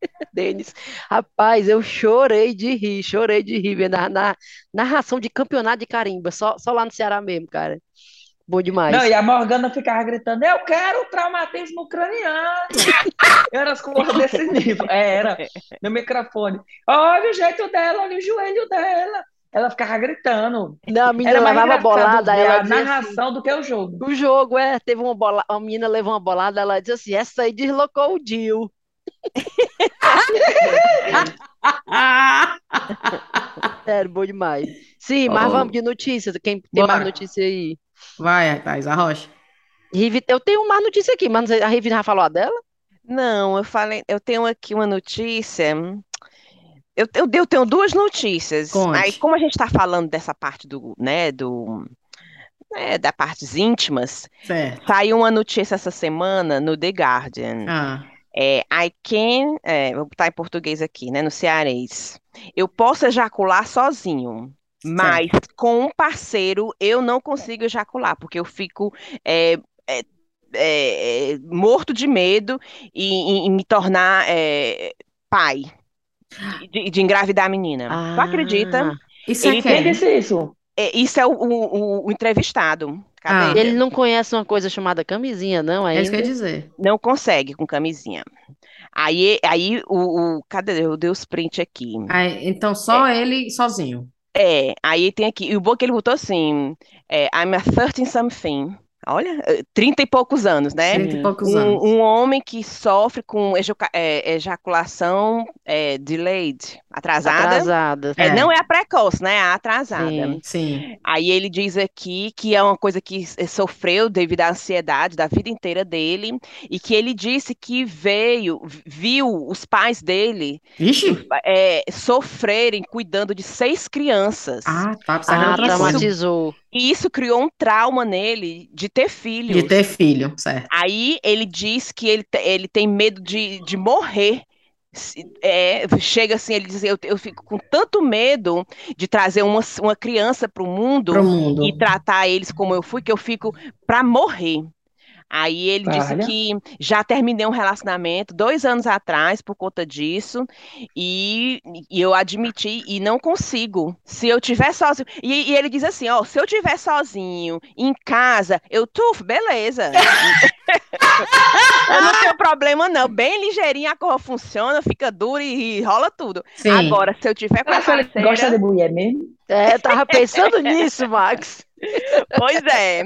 Denis. Rapaz, eu chorei de rir, chorei de rir vendo a na, narração de campeonato de Carimba, só, só lá no Ceará mesmo, cara. Bom demais. Não, e a Morgana ficava gritando: Eu quero traumatismo ucraniano. Era as coisas desse nível. É, era no microfone. Olha o jeito dela, olha o joelho dela. Ela ficava gritando. Não, a menina levava bolada, ela a assim, narração do que o jogo. o jogo, é, teve uma bola, a menina levou uma bolada, ela disse assim, essa aí deslocou o Dil. Sério, bom demais. Sim, mas Oh. vamos de notícias. Quem tem mais Bora. notícia aí? Vai, Thais, arrocha. Rivi, eu tenho mais notícia aqui, mas a Rivi já falou a dela? Não, eu falei, eu tenho aqui uma notícia. Eu, eu, eu tenho duas notícias. Conte. Aí, como a gente está falando dessa parte do, né, do, né, da partes íntimas, Certo. saiu uma notícia essa semana no The Guardian. Ah, É, I can, é, vou botar em português aqui, né, no cearês. Eu posso ejacular sozinho, mas com um parceiro eu não consigo ejacular, porque eu fico é, é, é, é, morto de medo em, em- em me tornar é, pai, de, de engravidar a menina. Tu acredita? Ah, isso é Ele Quem disse isso? É, isso é o, o- o entrevistado. Ah. ele não conhece uma coisa chamada camisinha, não, É isso que eu ia ainda? dizer. Não consegue com camisinha. Aí, aí o, o- cadê? Eu dei os print aqui. Aí, então, só ele sozinho. É, aí tem aqui, e o bom é que ele botou assim, é, I'm a 30 something, olha, eh, 30 e poucos anos, né? Trinta e poucos Um, anos. um homem que sofre com é, ejaculação é, delayed, atrasada, Atrasada. É, É. não é a precoce, né? É a atrasada. Sim. Sim. Aí ele diz aqui que é uma coisa que sofreu devido à ansiedade da vida inteira dele, e que ele disse que veio, viu os pais dele Vixe! é, sofrerem cuidando de seis crianças. Ah, tá. Ah, traumatizou. E isso criou um trauma nele de ter filhos. De ter filho, certo. Aí ele diz que ele, ele tem medo de, de morrer. É, chega assim, ele diz: eu, eu fico com tanto medo de trazer uma, uma criança para o mundo mundo. e tratar eles como eu fui, que eu fico para morrer. Aí ele disse Olha. que já terminei um relacionamento dois anos atrás por conta disso, e, e eu admiti e não consigo. Se eu tiver sozinho. E, e ele diz assim: ó, se eu tiver sozinho, em casa, eu tufo, beleza. eu não tenho problema, não. Bem ligeirinho a corra funciona, fica dura e, e rola tudo. Sim. Agora, se eu tiver com a parceira. gosta de mulher mesmo? É, tava pensando nisso, Max. Pois é.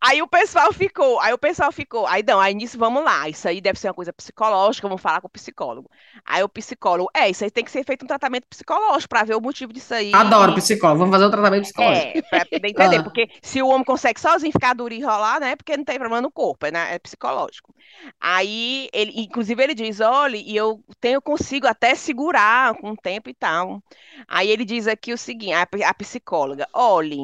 Aí o pessoal ficou, aí o pessoal ficou, aí não, aí nisso vamos lá, isso aí deve ser uma coisa psicológica, vamos falar com o psicólogo. Aí o psicólogo, é, isso aí tem que ser feito um tratamento psicológico para ver o motivo disso aí. Adoro psicólogo, vamos fazer um tratamento psicológico. É, pra poder entender, Ah. porque se o homem consegue sozinho ficar duro e rolar, né, porque não tem problema no corpo, é, né, é psicológico. Aí, ele, inclusive ele diz, olha, e eu tenho, consigo até segurar com o tempo e tal. Aí ele diz aqui o seguinte, a, psicóloga, olhe,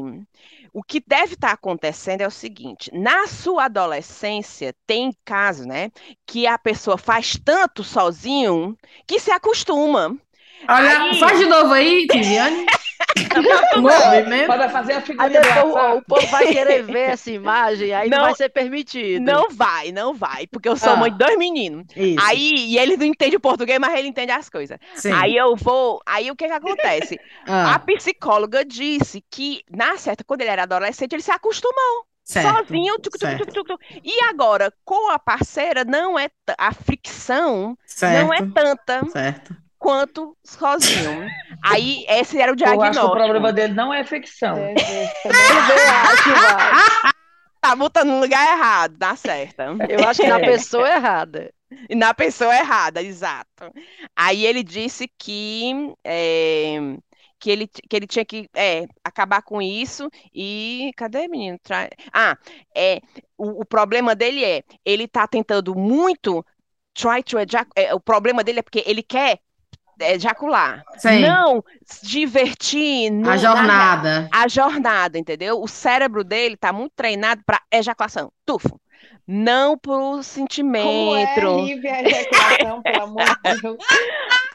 o que deve estar acontecendo é o seguinte: na sua adolescência, tem casos, né, que a pessoa faz tanto sozinho que se acostuma. Olha, Aí- faz de novo aí, Viviane. Movimento. Pode fazer a Aí figurinha do o, o povo vai querer ver essa imagem, aí não, Não. vai ser permitido. Não vai, não vai, porque eu sou Ah. mãe de dois meninos. Isso. Aí, e ele não entende o português, mas ele entende as coisas. Sim. Aí eu vou. Aí o que que acontece? A Ah, psicóloga disse que, na certa, quando ele era adolescente, ele se acostumou certo, sozinho. tuc, tuc, certo, tuc, tuc, tuc. E agora, com a parceira, não é a fricção não é certo, tanta certo. Quanto sozinho. Aí esse era o Eu acho que o diagnóstico. problema dele não é ficção. É, é. Tá botando no lugar errado, dá certa. Eu acho que na É. pessoa errada. E na pessoa errada, exato. Aí ele disse que, é, que, ele, que ele tinha que é, acabar com isso e. Cadê, menino? Tra- Ah, é, o, o problema dele é, ele tá tentando muito try to ejac- é, o problema dele é porque ele quer ejacular, Sim. não se divertir no- A na- jornada. a jornada, entendeu? O cérebro dele tá muito treinado para ejaculação, tufo, não pro Como é sentimento. horrível a ejaculação, pelo amor de Deus.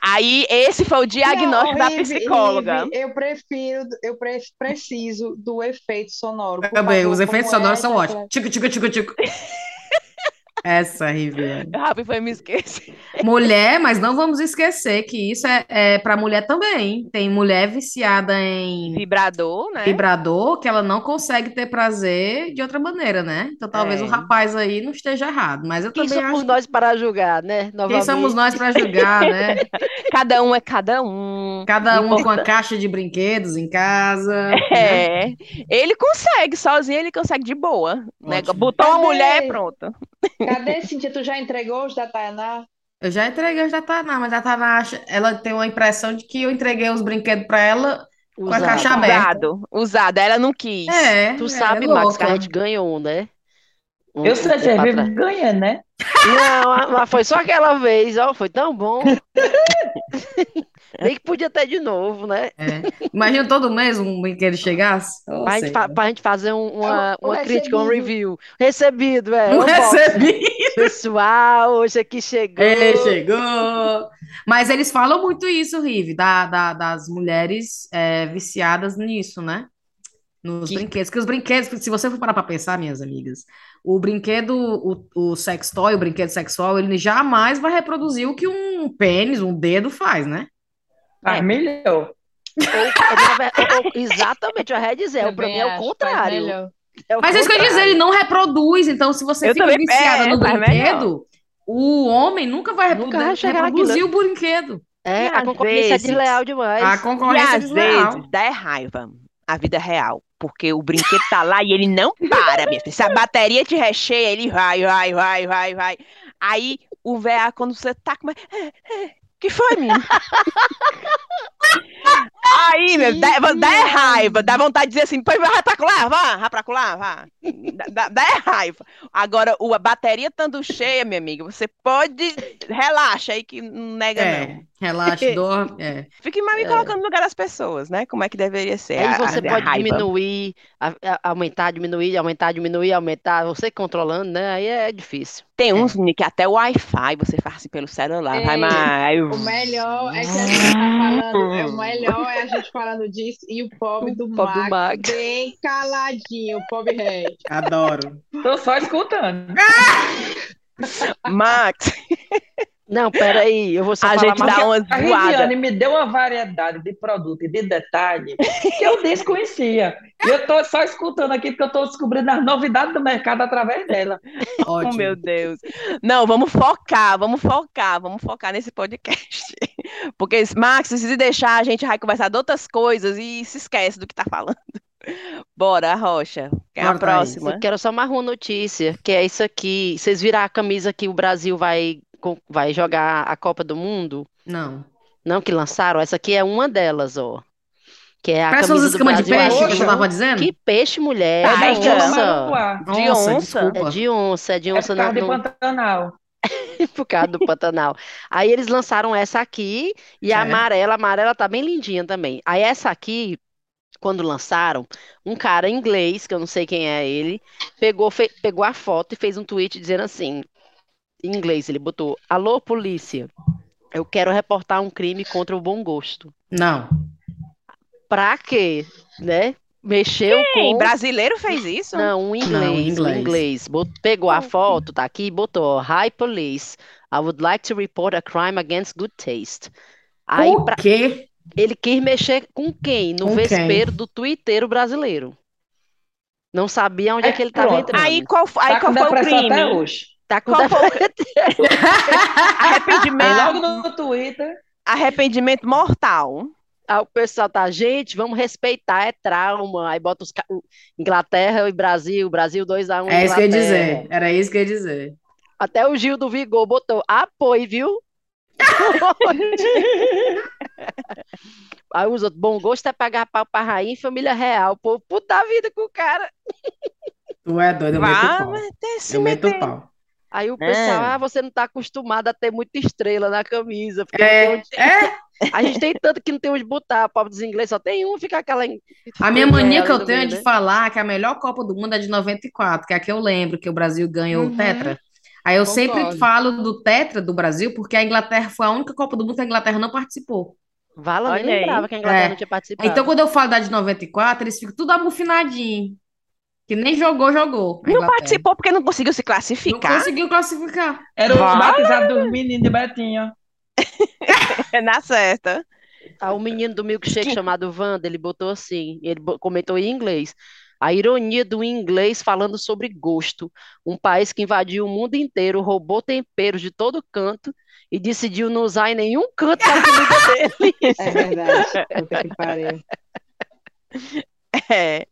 Aí esse foi o diagnóstico Não, da psicóloga. Eu prefiro, eu pre- preciso do efeito sonoro. Também, os efeitos é sonoros são ejaculação? ótimos. Tico, tico, tico, tico. Essa, Riviane. Rabi foi me esqueci. Mulher, mas não vamos esquecer que isso é, é para mulher também. Tem mulher viciada em Vibrador, né? vibrador que ela não consegue ter prazer de outra maneira, né? Então talvez É. o rapaz aí não esteja errado, mas eu Quem também somos acho nós para julgar, né? quem Novamente. somos nós para julgar, né? Cada um é cada um. Cada um com a caixa de brinquedos em casa, né? É, ele consegue, sozinho ele consegue de boa. Né? Botou uma mulher, pronto. Cadê, Cintia? Tu já entregou os da Tainá? Eu já entreguei os da Taná, mas a Taná acha, ela tem uma impressão de que eu entreguei os brinquedos para ela com a Usado. caixa aberta. Usado, usado. Ela não quis. É, Tu é sabe, Max, que a gente ganhou, né? Um- Eu um sei, você vive atrás. ganhando, né? Não, mas foi só aquela vez, ó, foi tão bom. Nem que podia ter de novo, né? É. Imagina todo mês um brinquedo chegasse. Ô, Pra gente, fa- Senhor. pra gente fazer um- uma, uma crítica, um recebido. review. Recebido, é. Não unboxing. recebi. Pessoal, hoje aqui chegou. Ei, chegou! Mas eles falam muito isso, Rive, da, da- das mulheres é, viciadas nisso, né? Nos Que- brinquedos. Que os brinquedos, se você for parar pra pensar, minhas amigas, o brinquedo, o, o sex toy, o brinquedo sexual, ele jamais vai reproduzir o que um pênis, um dedo faz, né? Faz melhor. Ou- na ver- ou- exatamente, eu ia dizer, o Também é o contrário. melhor. É o Mas é isso que eu ia dizer, ele não reproduz. Então, se você Eu fica também- viciada é, no brinquedo, o homem nunca vai Nunca vai chegar reproduzir o brinquedo. É, E a concorrência é vezes- desleal demais. A E concorrência é às desleal. vezes dá é raiva a vida real. Porque o brinquedo tá lá e ele não para, minha filha. Se a bateria te recheia, ele vai, vai, vai, vai, vai. Aí o VA, quando você tá com. Que foi, menino? Aí, meu, dá, dá é raiva, dá vontade de dizer assim, "Pois vai pra lá, vá, vá pra lá, vá. Dá, dá- é raiva. Agora, a bateria estando cheia, minha amiga, você pode. Relaxa aí que não nega, não. É, relaxa, dorme. É. Fique mais me colocando no lugar das pessoas, né? Como é que deveria ser. Aí a- você a pode raiva. diminuir, a- a- aumentar, diminuir, aumentar, diminuir, aumentar, você controlando, né? Aí é difícil. Tem uns, menino, que até o Wi-Fi você faz assim pelo celular. Vai mais. O melhor é que a gente tá falando, é, o melhor é a gente falando disso e o pobre do pobre do Max Max. bem caladinho, o pobre rei. Adoro. Tô só escutando. Max, Não, peraí, eu vou só a falar gente dá uma A. Riviane me deu uma variedade de produto e de detalhe que eu desconhecia. E eu tô só escutando aqui porque eu tô descobrindo as novidades do mercado através dela. Oh, Ótimo. meu Deus. Não, vamos focar, vamos focar, vamos focar nesse podcast. Porque, Max, se deixar, a gente vai conversar de outras coisas e se esquece do que tá falando. Bora, Rocha. É a Thaís. próxima? Eu quero só mais uma notícia, que é isso aqui. Vocês viram a camisa que o Brasil vai, vai jogar a Copa do Mundo? Não. Não, que lançaram? Essa aqui é uma delas, ó. Que é a Parece camisa do escamas de Brasil. peixe que eu tava dizendo. Que peixe, mulher? Tá, É de onça. De Nossa, onça? É de onça, é de É onça por causa de no, no- Pantanal. por causa do Pantanal. Aí eles lançaram essa aqui e a Certo. amarela, a amarela tá bem lindinha também. Aí essa aqui, quando lançaram, um cara inglês, que eu não sei quem é ele, pegou, fe- pegou a foto e fez um tweet dizendo assim, em inglês, ele botou: Alô, polícia, eu quero reportar um crime contra o bom gosto. Não. Pra quê? Né? Mexeu Quem? com. Brasileiro fez isso? Não, um inglês, um inglês. inglês. Bot- Pegou a foto, tá aqui, botou, ó, Hi police, I would like to report a crime against good taste. Aí Por pra- quê? ele quis mexer com quem? No Com quem? vespeiro do twitteiro brasileiro. Não sabia onde é, É, que ele estava entrando. Aí qual, aí Tá qual foi o depressão até crime? hoje. Tá com Qual arrependimento, logo no Twitter. arrependimento mortal? Aí o pessoal tá, gente, vamos respeitar, é trauma. Aí bota os Inglaterra e Brasil, Brasil 2x1 É isso que eu ia dizer. Era isso que eu ia dizer. Até o Gil do Vigor botou apoio, viu? Aí os outros, bom gosto é pagar pau pra rainha e família real. Pô, puta vida com o cara. Tu é doido, eu meto Vá, pau. Eu meto pau. Aí o pessoal, É. ah, você não tá acostumado a ter muita estrela na camisa. Porque É, onde- é. A gente tem tanto que não tem onde botar. O pobre dos ingleses só tem um, fica aquela. A minha mania que eu tenho meio, de né? falar que a melhor Copa do Mundo é de 94, que é a que eu lembro que o Brasil ganhou o Uhum. Tetra. Aí eu sempre Concordo. falo do Tetra do Brasil, porque a Inglaterra foi a única Copa do Mundo que a Inglaterra não participou. Vala, aí. lembrava que a Inglaterra É. não tinha participado. Então, quando eu falo da de 94, eles ficam tudo amufinadinho. Que nem jogou, jogou. a Não participou porque não conseguiu se Não classificar? conseguiu classificar. Era o batizado dos meninos de Betinho. É na certa. Ah, o menino do milkshake chamado Wanda, ele botou assim, ele comentou em inglês. A ironia do inglês falando sobre gosto. Um país que invadiu o mundo inteiro, roubou temperos de todo canto e decidiu não usar em nenhum canto da comida dele. É verdade. Puta que pariu. É.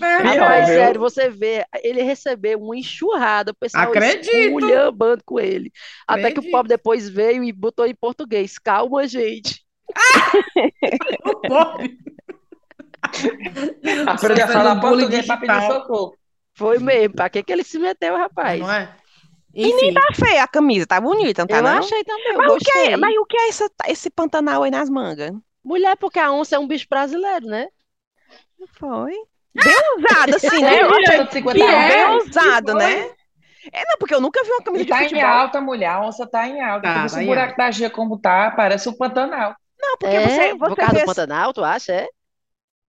Rapaz, viu? sério, você vê, ele recebeu uma enxurrada, o pessoal Acredito. esculhambando com ele. Até que o Acredito. pobre depois veio e botou em português. Calma, gente. Pobre. Aprende a falar português pra pedir socorro. Foi mesmo. Pra que que ele se meteu, rapaz? Não é? E Enfim, Tá feia a camisa, tá bonita, não tá Eu não? achei também, eu Mas o que é, mas o que é essa- esse Pantanal aí nas mangas? Mulher, porque a onça é um bicho brasileiro, né? Foi. Bem usado, assim, né? Eu achei 150 que é? bem reais. usado, foi? né? É, não, porque eu nunca vi uma camisa E de tá em futebol. alta, mulher. A onça tá em alta. Tá, tá em buraco da Gia como tá, parece o Pantanal. Não, porque É, você, por você causa vê do Pantanal, tu acha? É?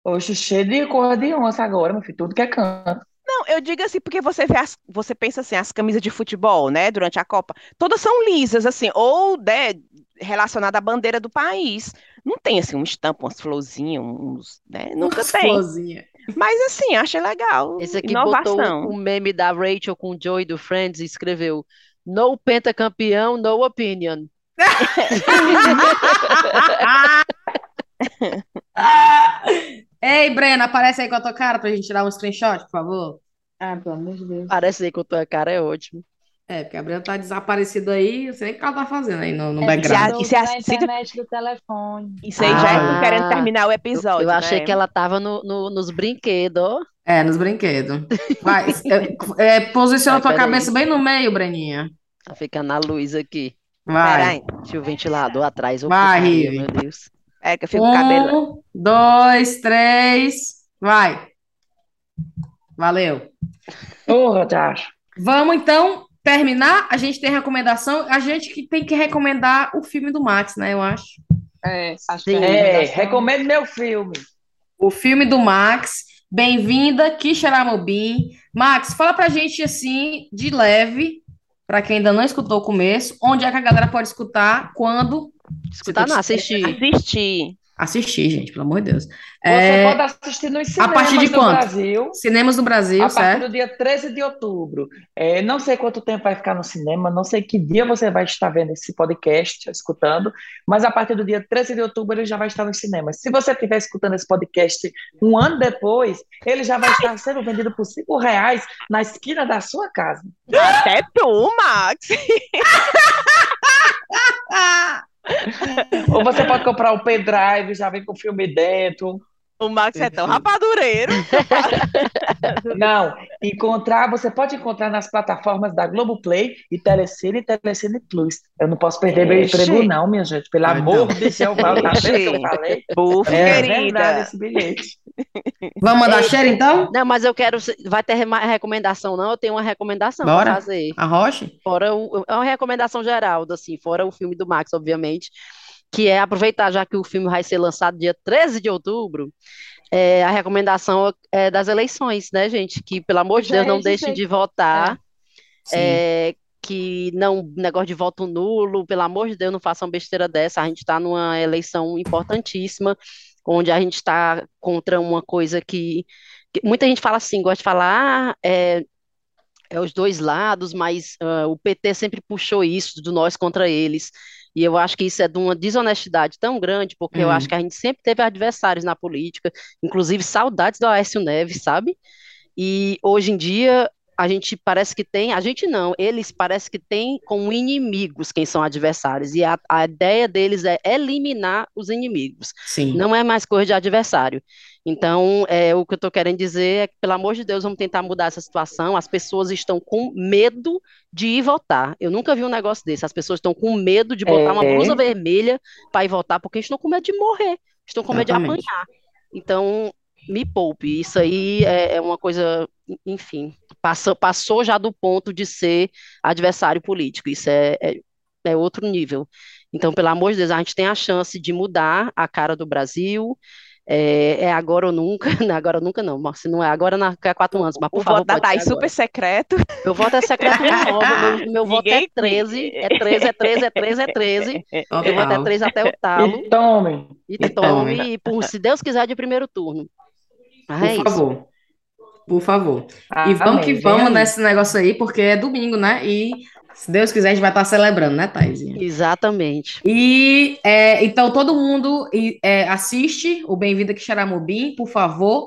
Oxe, cheio de cor de onça agora, meu filho. Tudo que é canto. Não, eu digo assim, porque você vê as, você pensa assim, as camisas de futebol, né, durante a Copa, todas são lisas, assim, ou, né, relacionada à bandeira do país. Não tem, assim, um estampa, umas florzinhas, uns, né, nunca umas tem. florzinhas. Mas, assim, achei legal, Esse aqui botou inovação. o meme da Rachel com o Joey do Friends e escreveu No pentacampeão, no opinion. Ei, Brena, aparece aí com a tua cara pra gente tirar um screenshot, por favor. Ah, pelo amor de Deus. Parece aí com a tua cara, é ótimo. É, porque a Brena tá desaparecida aí, eu sei nem o que ela tá fazendo aí no, no É background. Já- isso é eu assim- internet do telefone. Isso aí já é Ah. querendo terminar o Eu, episódio, eu achei né? que ela tava no, no- nos brinquedos. É, nos brinquedos. Vai, é, é, posiciona Vai, tua cabeça bem no meio, Breninha. Ela fica na luz aqui. Vai. Peraí. Tinha o ventilador atrás. Vai, Rive. meu Deus. É que eu fico com o cabelo. Um, dois, três, vai. Valeu. Porra, Tacho. Vamos então terminar. A gente tem recomendação. A gente que tem que recomendar o filme do Max, né? Eu acho. É, acho Sim. que É, recomendação- recomendo meu filme. O filme do Max. Bem-vinda, Kisharamobim. Max, fala pra gente assim, de leve, pra quem ainda não escutou o começo, onde é que a galera pode escutar, quando. Escutar não, assistir. Assistir. Assistir, gente, pelo amor de Deus. Você É, pode assistir nos a partir de cinemas do quanto? Brasil. Cinemas do Brasil, A partir certo? do dia 13 de outubro. É, não sei quanto tempo vai ficar no cinema, não sei que dia você vai estar vendo esse podcast, escutando, mas a partir do dia 13 de outubro ele já vai estar nos cinemas. Se você estiver escutando esse podcast um ano depois, ele já vai estar sendo vendido por 5 reais na esquina da sua casa. Até tu, Max. Ou você pode comprar o pendrive, já vem com o filme dentro. O Max é tão rapadureiro. Não, encontrar, você pode encontrar nas plataformas da Globoplay e Telecine e Telecine Plus. Eu não posso perder meu emprego, não, minha gente. Pelo Ai, amor não. de Deus, tá vendo o que eu falei? Bufa, É querida. esse bilhete. Vamos mandar cheiro, então? Não, mas eu quero. Vai ter recomendação, não? Eu tenho uma recomendação para Bora. fazer. A Roche? Fora o, é uma recomendação geral, assim, fora o filme do Max, obviamente, que é aproveitar, já que o filme vai ser lançado dia 13 de outubro, é, a recomendação é das eleições, né, gente? Que, pelo amor de Deus, não deixem de votar. Sim. É, que não, negócio de voto nulo, pelo amor de Deus, não façam besteira dessa. A gente está numa eleição importantíssima, onde a gente está contra uma coisa que, que muita gente fala assim, gosta de falar, ah, é, é os dois lados, mas ah, o PT sempre puxou isso, do nós contra eles. E eu acho que isso é de uma desonestidade tão grande, porque eu Uhum. acho que a gente sempre teve adversários na política, inclusive saudades do Aécio Neves, sabe? E hoje em dia a gente parece que tem, a gente não, eles parece que têm como inimigos quem são adversários. E a, a ideia deles é eliminar os inimigos. Sim. Não é mais coisa de adversário. Então, é, o que eu estou querendo dizer é que, pelo amor de Deus, vamos tentar mudar essa situação. As pessoas estão com medo de ir votar. Eu nunca vi um negócio desse. As pessoas estão com medo de botar uma É. blusa vermelha para ir votar, porque estão com medo de morrer, estão com medo de apanhar. Então, me poupe. Isso aí é, é uma coisa, enfim, passou, passou já do ponto de ser adversário político. Isso é, é, é outro nível. Então, pelo amor de Deus, a gente tem a chance de mudar a cara do Brasil. É, é agora ou nunca, não é agora ou nunca não, mas se não é agora, daqui a quatro anos, mas por O favor, voto da super secreto. Meu voto é secreto não renova, meu, meu voto é Ninguém- 13, é 13, é 13, é 13, é 13. Meu voto é Total. 13 até o talo. E tome. E E tome, tome. e por, se Deus quiser, de primeiro turno. Mas é Por isso. Por favor. Ah, E vamos que amém. vamos Vem aí. nesse negócio aí, porque é domingo, né? E se Deus quiser, a gente vai estar celebrando, né, Thaisinha? Exatamente. E é, então todo mundo é, assiste o Bem-vindo aqui Xaramubim, por favor.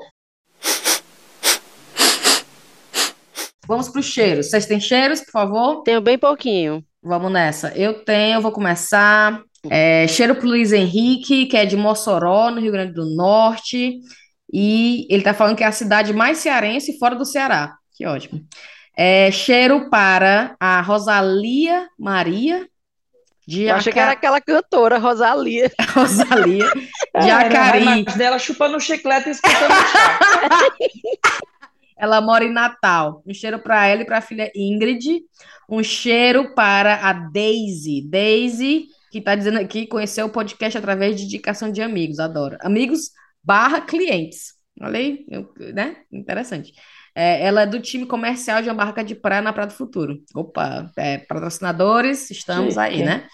Vamos para os cheiros. Vocês têm cheiros, por favor? Tenho bem pouquinho. Vamos nessa. Eu tenho, vou começar. É, cheiro pro Luiz Henrique, que é de Mossoró, no Rio Grande do Norte. E ele tá falando que é a cidade mais cearense fora do Ceará. Que ótimo. É, cheiro para a Rosalia Maria de Eu achei que era Aca... aquela cantora, Rosalia. Rosalia de Era a Acari. imagem dela chupando chiclete e escutando chá. Ela mora em Natal. Um cheiro para ela e para a filha Ingrid. Um cheiro para a Daisy. Daisy, que está dizendo aqui, conheceu o podcast através de indicação de amigos. Adoro. Amigos barra clientes. Olha aí, né? Interessante. É, ela é do time comercial de uma barca de praia na Praia do Futuro. Opa, é, patrocinadores, estamos aí, né?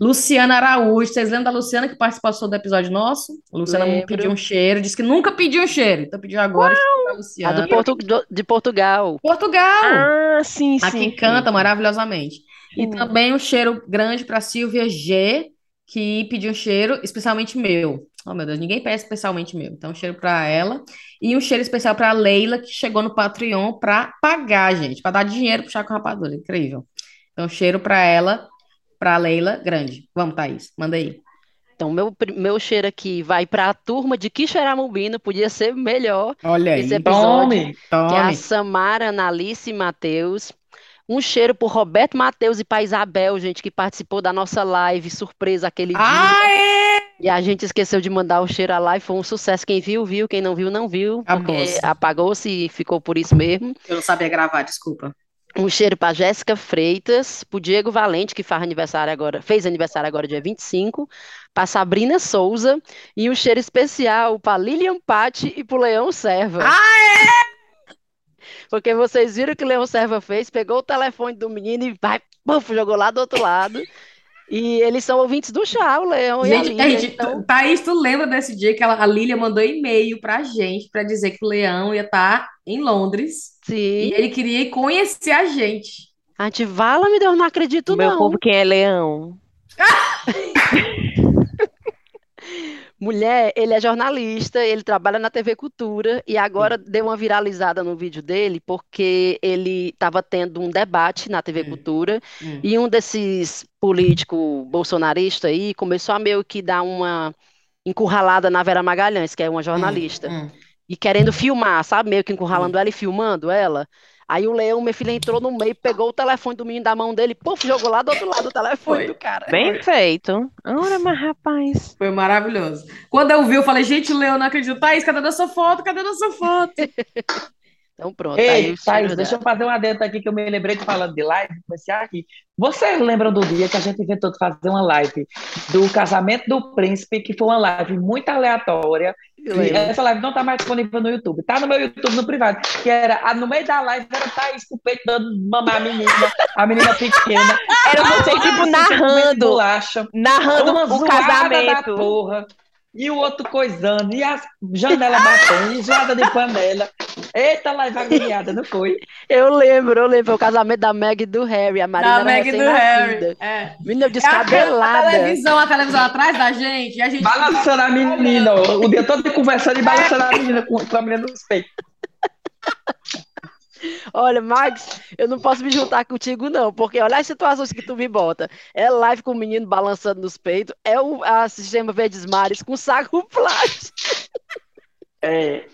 Luciana Araújo, vocês lembram da Luciana que participou do episódio nosso? A Luciana Lembro. pediu um cheiro, disse que nunca pediu um cheiro, então pediu agora. A Luciana. do Portu- do- de Portugal. Portugal! Ah, sim, sim. Aqui sim. canta maravilhosamente. E Hum. também um cheiro grande para Silvia G, que pediu um cheiro especialmente meu. Oh, meu Deus, ninguém pede especialmente meu. Então, um cheiro para ela. E um cheiro especial para Leila, que chegou no Patreon para pagar, gente, para dar dinheiro pro Chaco Rapadura. Incrível. Então, cheiro para ela, para Leila, grande. Vamos, Thaís, manda aí. Então, meu, meu cheiro aqui vai para a turma de Quixeramobim, podia ser melhor Olha esse episódio, Tome. que é a Tome. Samara, Analice e Matheus. Um cheiro por Roberto Matheus e para Isabel, gente, que participou da nossa live surpresa aquele dia. É! E a gente esqueceu de mandar o cheiro à live, foi um sucesso. Quem viu, viu. Quem não viu, não viu. Porque apagou-se e ficou por isso mesmo. Eu não sabia gravar, desculpa. Um cheiro para Jéssica Freitas, para Diego Valente, que faz aniversário agora, fez aniversário agora dia 25, para Sabrina Souza, e um cheiro especial para Lilian Patti e para o Leão Serva. Ah, Porque vocês viram o que o Leão Serva fez, pegou o telefone do menino e vai, puf, jogou lá do outro lado. E eles são ouvintes do chá, o Leão e a Gente, Lília. gente, então- Thaís, tu lembra desse dia que ela- a Lília mandou e-mail pra gente pra dizer que o Leão ia estar em Londres Sim. e ele queria ir conhecer a gente. A gente fala, me Deus, não acredito Meu não. povo, quem é leão? Mulher, ele é jornalista, ele trabalha na TV Cultura e agora deu uma viralizada no vídeo dele porque ele estava tendo um debate na TV Hum. Cultura Hum. e um desses políticos bolsonaristas aí começou a meio que dar uma encurralada na Vera Magalhães, que é uma jornalista, Hum. e querendo filmar, sabe? Meio que encurralando ela e filmando ela. Aí o Leão, meu filho, entrou no meio, pegou o telefone do menino da mão dele, puf, jogou lá do outro lado do telefone Foi. do cara. Bem feito. Ora, mas rapaz. Foi maravilhoso. Quando eu vi, eu falei, gente, o Leão não acredito. Thaís, cadê nossa foto? Cadê nossa foto? Então pronto, Ei, Thaís, deixa eu fazer um adendo aqui que eu me lembrei de falando de live, comecei aqui. Vocês lembram do dia que a gente inventou de fazer uma live do casamento do príncipe, que foi uma live muito aleatória. Essa live não tá mais disponível no YouTube, tá no meu YouTube no privado, que era, no meio da live era Thaís com o peito dando mamar a menina, a menina pequena, Era você, tipo, narrando, bolacha, narrando uma o casamento. E o outro coisando, e as janelas batendo, e zoada de panela. Eita, live agoniada, não foi? Eu lembro, eu lembro, foi o casamento da Meg e do Harry, a Marina Da Meg do Harry. É. Menina É a, a descabelada. televisão, a televisão atrás da gente, e a gente. Balançando a menina, ó, o dia todo conversando e balançando a menina com, com a menina nos peitos. Olha, Max, eu não posso me juntar contigo, não, porque olha as situações que tu me bota. É live com o menino balançando nos peitos, é o a Sistema Verdes Mares com saco plástico. É,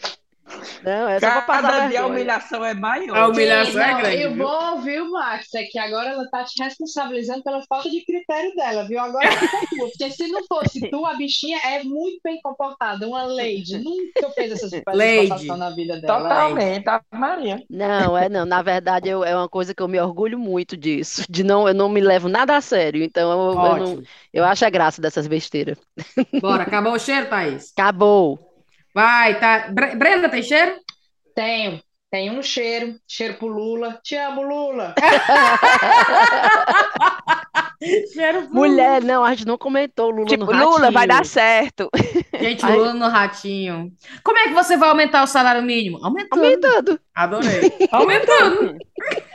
Não, é só pra passar cada dia a humilhação é maior. A humilhação Sim, é não, grande, E o bom, viu, Max, é que agora ela tá te responsabilizando pela falta de critério dela, viu? Agora tua, porque se não fosse tu, a bichinha é muito bem comportada, uma lady. Nunca fez essa Lady. situação na vida dela. Totalmente, a Maria. Não, é não. Na verdade, eu- é uma coisa que eu me orgulho muito disso. De não, eu não me levo nada a sério. Então, eu, eu, não, eu acho a graça dessas besteiras. Bora, acabou o cheiro, Thaís? Acabou. Vai, tá. Bre- Brenda, tem cheiro? Tenho, tem um cheiro, cheiro pro Lula. Te amo, Lula. Cheiro pro- Mulher, não, a gente não comentou Lula Tipo, no Lula, vai Ratinho. dar certo. Gente, Ai. Lula no ratinho. Como é que você vai aumentar o salário mínimo? Aumentando. Aumentando. Adorei. Aumentando.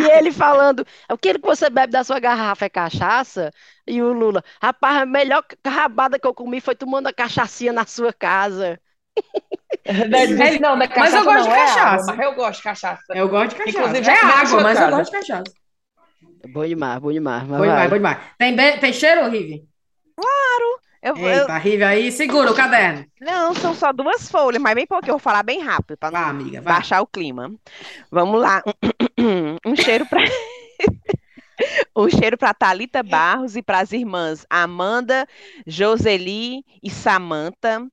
E ele falando, aquilo que você bebe da sua garrafa é cachaça? E o Lula, rapaz, a melhor rabada que eu comi foi tomando a cachaçinha na sua casa. Não, não é cachaça, eu gosto não, de é cachaça. água, mas eu gosto de cachaça. Eu gosto de cachaça. Inclusive, é na água, mas eu casa. gosto de cachaça. Bom demais, bom demais. Mas Bom demais, bom demais. Tem, tem cheiro, Rive? Eu, eu- Eita, Rive aí. Segura o caderno. não, são só duas folhas, mas bem pouquinho. Eu vou falar bem rápido para baixar o clima. Vamos lá. Um cheiro para um cheiro para Talita Barros e para as irmãs Amanda, Joseli e Samantha,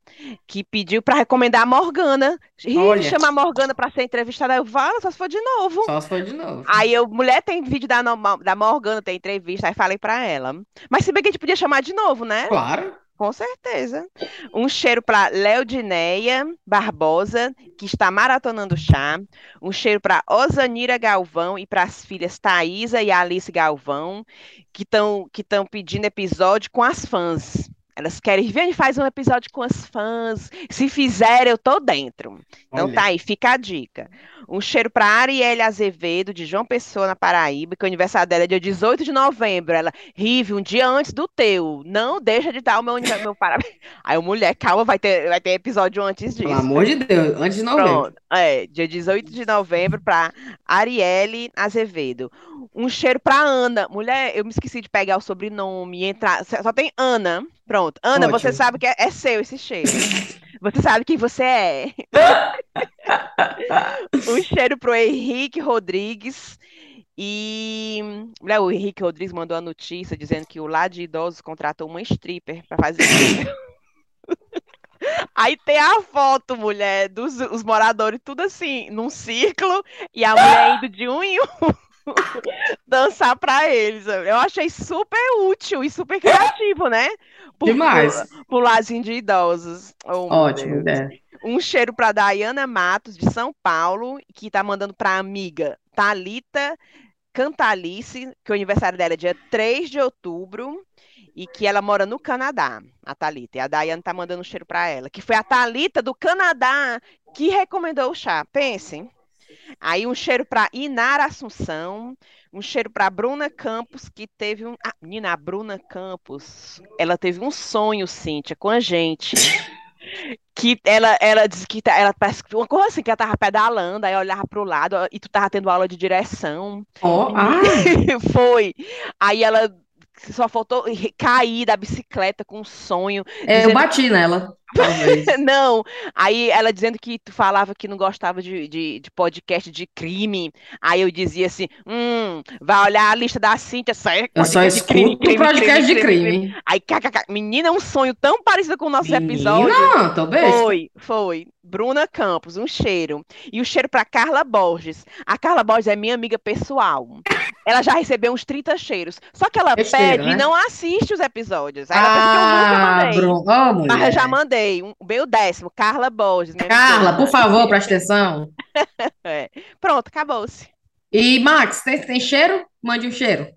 que pediu para recomendar a Morgana. Olha. chama a Morgana para ser entrevistada. Eu falo, só se for de novo. Só se for de novo. Aí eu, mulher, tem vídeo da, da Morgana, tem entrevista, aí falei pra ela. Mas se bem que a gente podia chamar de novo, né? Claro. Com certeza. Um cheiro para Leodineia Barbosa, que está maratonando chá. Um cheiro para Osanira Galvão e para as filhas Thaisa e Alice Galvão, que estão que pedindo episódio com as fãs. Elas querem ver, faz um episódio com as fãs. Se fizer, eu tô dentro. Então Olha. tá aí, fica a dica. Um cheiro para Arielle Azevedo, de João Pessoa, na Paraíba, que o aniversário dela é dia 18 de novembro. Ela, Rive, um dia antes do teu. Não deixa de dar o meu, meu parabéns. Aí, mulher, calma, vai ter, vai ter episódio antes disso. Pelo amor de Deus, antes de novembro. Pronto. É, dia 18 de novembro para Arielle Azevedo. Um cheiro para Ana. Mulher, eu me esqueci de pegar o sobrenome e entrar. Só tem Ana. Pronto. Ana, você Ótimo. sabe que é, é seu esse cheiro. Você sabe quem você é. Um cheiro pro Henrique Rodrigues. E mulher, o Henrique Rodrigues mandou a notícia dizendo que o Lar de Idosos contratou uma stripper para fazer. Aí tem a foto, mulher, dos os moradores, tudo assim, num círculo, e a mulher indo de um em um dançar para eles. Eu achei super útil e super criativo, né? Por- Demais. Pro, de idosos. Oh, Ótimo, ideia. Um cheiro para Dayana Matos, de São Paulo, que tá mandando para amiga Talita Cantalice, que o aniversário dela é dia 3 de outubro e que ela mora no Canadá, a Thalita. E a Dayane tá mandando um cheiro para ela, que foi a Thalita do Canadá que recomendou o chá. Pensem. Aí um cheiro para Inara Assunção, um cheiro para Bruna Campos, que teve um. Ah, menina, a Bruna Campos, ela teve um sonho, Cíntia, com a gente. que ela, ela disse que tá, ela parece uma coisa assim, que ela tava pedalando, aí olhava pro lado e tu tava tendo aula de direção. Oh, ah. Foi. Aí ela só faltou cair da bicicleta com um sonho. É, eu bati nela. não, aí ela dizendo que tu falava que não gostava de, de, de, podcast de crime. Aí eu dizia assim: hum, vai olhar a lista da Cintia, sai. Eu só escuto crime, crime, podcast crime, de crime. Aí, menina, é um sonho tão parecido com o nosso menina, episódio. Não, tô bem. Foi, foi. Bruna Campos, um cheiro. E o cheiro para Carla Borges. A Carla Borges é minha amiga pessoal. Ela já recebeu uns 30 cheiros. Só que ela pede né? e não assiste os episódios. Aí ela ah, que eu nunca mandei. Oh, mas eu já mandei. Um, bem o décimo, Carla Borges. Carla, por favor, preste atenção. é. Pronto, acabou-se. E, Max, tem, tem cheiro? Mande um cheiro.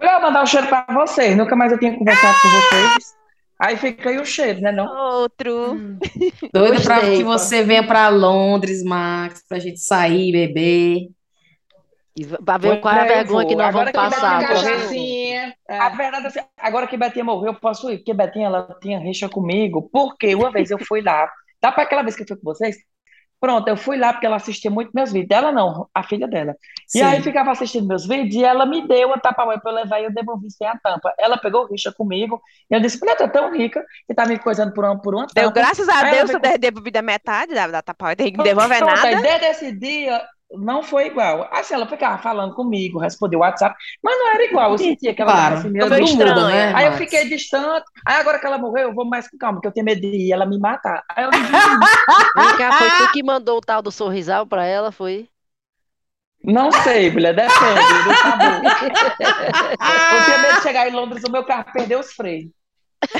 Eu vou mandar um cheiro para vocês. Nunca mais eu tinha conversado ah! com vocês. Aí fica aí o cheiro, né? Não? Outro. Hum. Doido para que você venha para Londres, Max, para a gente sair, beber. Para ver qual é a vergonha que nós agora vamos passar. É. A verdade é agora que Betinha morreu, eu posso ir, porque Betinha ela tinha rixa comigo, porque uma vez eu fui lá, tá para aquela vez que eu fui com vocês? Pronto, eu fui lá porque ela assistia muito meus vídeos. Ela não, a filha dela. Sim. E aí ficava assistindo meus vídeos e ela me deu a tapa para eu levar e eu devolvi sem a tampa. Ela pegou rixa comigo e eu disse: Mulher, tu é tão rica que tá me coisando por uma, por uma tampa. Deu graças a aí Deus eu ficou... devolvi a metade da, da tapa, tem que devolver Pronto, nada. Aí, desde esse dia, não foi igual. Assim, ela ficava falando comigo, respondeu o WhatsApp, mas não era igual. Eu sentia que ela claro, assim, meu Deus, estranho, né? Aí eu fiquei distante. Aí agora que ela morreu, eu vou mais com calma, porque eu tenho medo de ir ela me matar. Aí eu não foi tu que mandou o tal do sorrisal pra ela, foi? Não sei, mulher, depende do sabor. eu tenho medo de chegar em Londres, o meu carro perdeu os freios.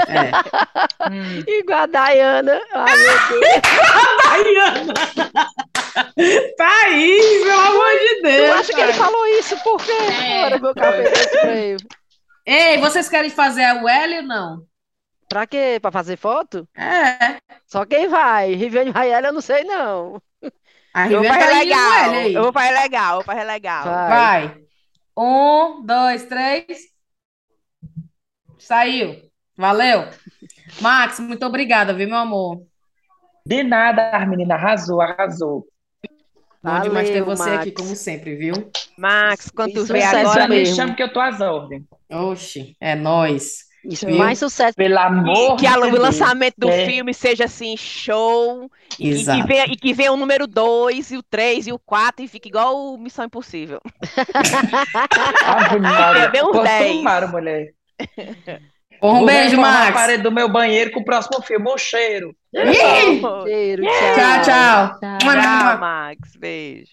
É. Hum. Igual a Dayana. Ai, meu Deus. Dayana! Thaís, pelo amor de Deus. Eu acho que ele falou isso porque é. Ora, meu cabelo Ei, vocês querem fazer a L ou não? Pra quê? Pra fazer foto? É. Só quem vai. Riviane Rael, eu não sei, não. A Riviane tá legal. Eu vou fazer legal, eu vou fazer legal. Vai. vai. Um, dois, três. Saiu. Valeu. Max, muito obrigada, viu, meu amor? De nada, a menina arrasou, arrasou. Bom demais ter você Max. aqui, como sempre, viu? Max, quando tu vê agora, me chama que eu tô às ordens. Oxi, é nós. Isso, mais sucesso. Pelo amor Que o lançamento do é. filme seja assim, show. Exato. E, que venha, e que venha o número 2, e o 3, e o 4, e fique igual o Missão Impossível. Ah, Maria. um 10. mulher. Um beijo, Max. a parede do meu banheiro com o próximo filme, o cheiro. Cheiro, tchau. Tchau, tchau. Tchau, Max. Beijo.